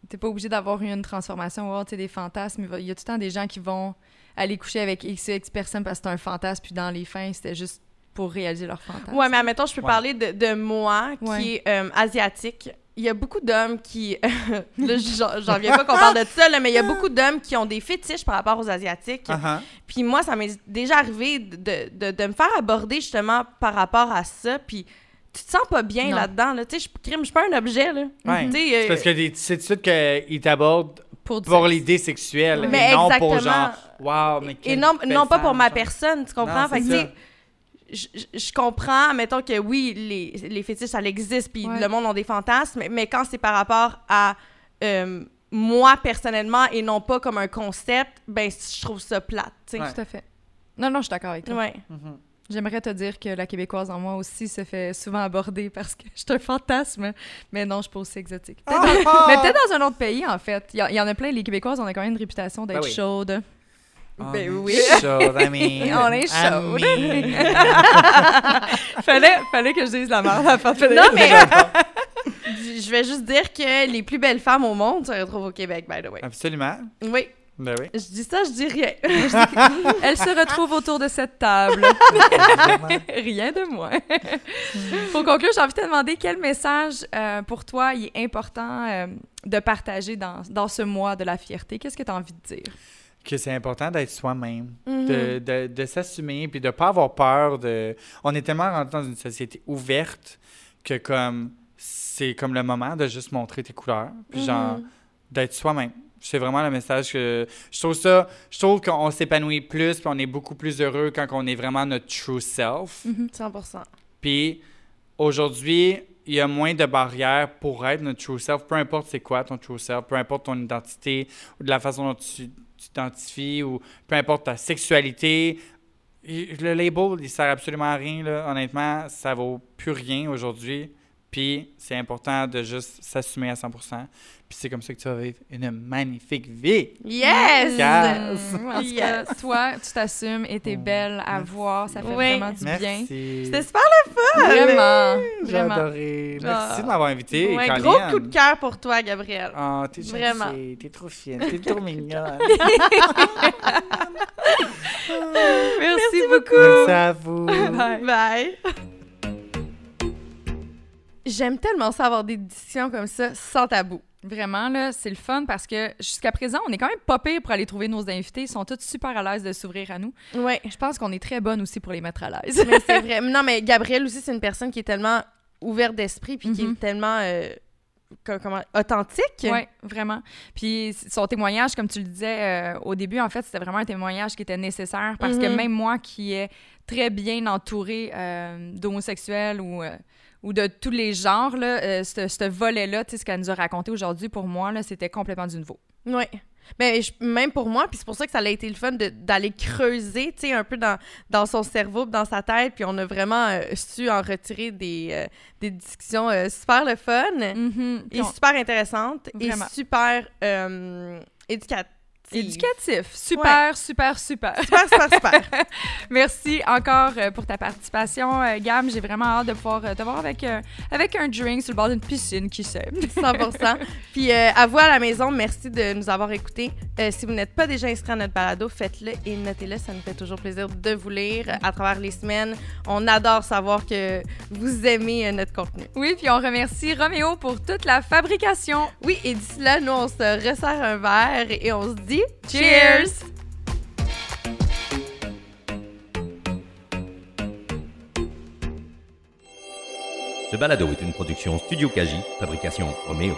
t'es pas obligé d'avoir eu une transformation ou sais, des fantasmes. Il y a tout le temps des gens qui vont aller coucher avec X, X personnes parce que c'est un fantasme, puis dans les fins, c'était juste pour réaliser leur fantasme. Ouais, mais admettons, je peux Ouais. parler de, de moi, qui Ouais. est euh, asiatique. Il y a beaucoup d'hommes qui... <laughs> là, j'en j'en viens pas qu'on parle de ça, là, mais il y a beaucoup d'hommes qui ont des fétiches par rapport aux Asiatiques. Uh-huh. Puis moi, ça m'est déjà arrivé de, de, de me faire aborder justement par rapport à ça. Puis tu te sens pas bien là-dedans. Là. Tu sais, je crime, je suis pas un objet. Là. Ouais. Tu sais, C'est euh, parce que des- c'est tout de suite qu'ils t'abordent Pour, pour l'idée sexuelle, Mais et non pour exactement. genre, wow, mais Et non, pas pour ma genre. personne, tu comprends? Non, Fait que, c'est tu sais, je, je- comprends, mettons que oui, les, les fétiches, ça existe, puis Ouais. le monde a des fantasmes, mais quand c'est par rapport à euh, moi personnellement et non pas comme un concept, ben je trouve ça plate, tu sais. Ouais. Tout à fait. Non, non, je suis d'accord avec toi. Ouais. J'aimerais te dire que la québécoise en moi aussi se fait souvent aborder <laughs> parce que je suis un fantasme, mais non, je suis pas aussi exotique. Peut-être dans- Mais peut-être dans un autre pays, en fait. Il y, en a plein, les Québécoises, on a quand même une réputation d'être Ben oui. chaudes. On Ben est oui. chaude, amie. <laughs> On est chaude. Amie. <laughs> fallait, fallait que je dise la merde à la Non, mais je vais juste dire que les plus belles femmes au monde se retrouvent au Québec, by the way. Absolument. Oui, Ben oui. je dis ça, je dis rien. <laughs> <laughs> Elle se retrouve autour de cette table. <laughs> Rien de moins. Pour conclure, j'ai envie de te demander quel message euh, pour toi il est important euh, de partager dans, dans ce mois de la fierté? Qu'est-ce que tu as envie de dire? que c'est important d'être soi-même, Mhm. de, de, de s'assumer, puis de ne pas avoir peur de... On est tellement rentré dans une société ouverte que comme c'est comme le moment de juste montrer tes couleurs, puis genre Mhm. d'être soi-même. C'est vraiment le message que je trouve ça. Je trouve qu'on s'épanouit plus, puis on est beaucoup plus heureux quand on est vraiment notre true self. 100%. Puis aujourd'hui, il y a moins de barrières pour être notre true self, peu importe c'est quoi ton true self, peu importe ton identité ou de la façon dont tu t'identifies ou peu importe ta sexualité. Le label, il sert absolument à rien, là. honnêtement, ça vaut plus rien aujourd'hui. Puis c'est important de juste s'assumer à 100%. Puis c'est comme ça que tu vas vivre une magnifique vie. Yes! Yes! Mm, en tout cas, toi, tu t'assumes et t'es belle à Merci. voir. Ça fait Oui. vraiment du bien. Merci. C'était super le fun! Vraiment, J'ai adoré. Merci Ah. de m'avoir invité. Ouais, gros coup de cœur pour toi, Gabriel. Oh, t'es Vraiment. gentille, t'es trop fine, t'es trop mignonne. <laughs> Merci, beaucoup. Merci à vous. Bye. Bye! J'aime tellement ça avoir des discussions comme ça, sans tabou. Vraiment, là, c'est le fun parce que jusqu'à présent, on est quand même pas pire pour aller trouver nos invités. Ils sont tous super à l'aise de s'ouvrir à nous. Je pense qu'on est très bonne aussi pour les mettre à l'aise. mais c'est <laughs> vrai. Non, mais Gabriel aussi, c'est une personne qui est tellement ouverte d'esprit puis qui Mhm. est tellement euh, co- comment, authentique. Oui, vraiment. Puis son témoignage, comme tu le disais euh, au début, en fait, c'était vraiment un témoignage qui était nécessaire parce que Mhm. même moi qui est très bien entourée euh, d'homosexuels ou, ou de tous les genres, là, euh, ce, ce volet-là, tu sais, ce qu'elle nous a raconté aujourd'hui, pour moi, là, c'était complètement du nouveau. Oui. Ben, je- même pour moi, puis c'est pour ça que ça a été le fun de- d'aller creuser, tu sais, un peu dans, dans son cerveau, dans sa tête, puis on a vraiment euh, su en retirer des, euh, des discussions euh, super le fun, Mhm. Puis et on- super intéressantes, Vraiment. et super éducatives. Éducatif. Super, super, super. Super, super, super. <laughs> Merci encore euh, pour ta participation, euh, Gam. J'ai vraiment hâte de pouvoir euh, te voir avec, euh, avec un drink sur le bord d'une piscine, qui sait. 100%. <laughs> Puis euh, à vous à la maison, merci de nous avoir écoutés. Euh, si vous n'êtes pas déjà inscrit à notre balado, faites-le et notez-le. Ça nous fait toujours plaisir de vous lire à travers les semaines. On adore savoir que vous aimez notre contenu. Oui, puis on remercie Roméo pour toute la fabrication. Oui, et d'ici là, nous, on se resserre un verre et on se dit Cheers! Ce balado est une production Studio Kaji, fabrication Roméo.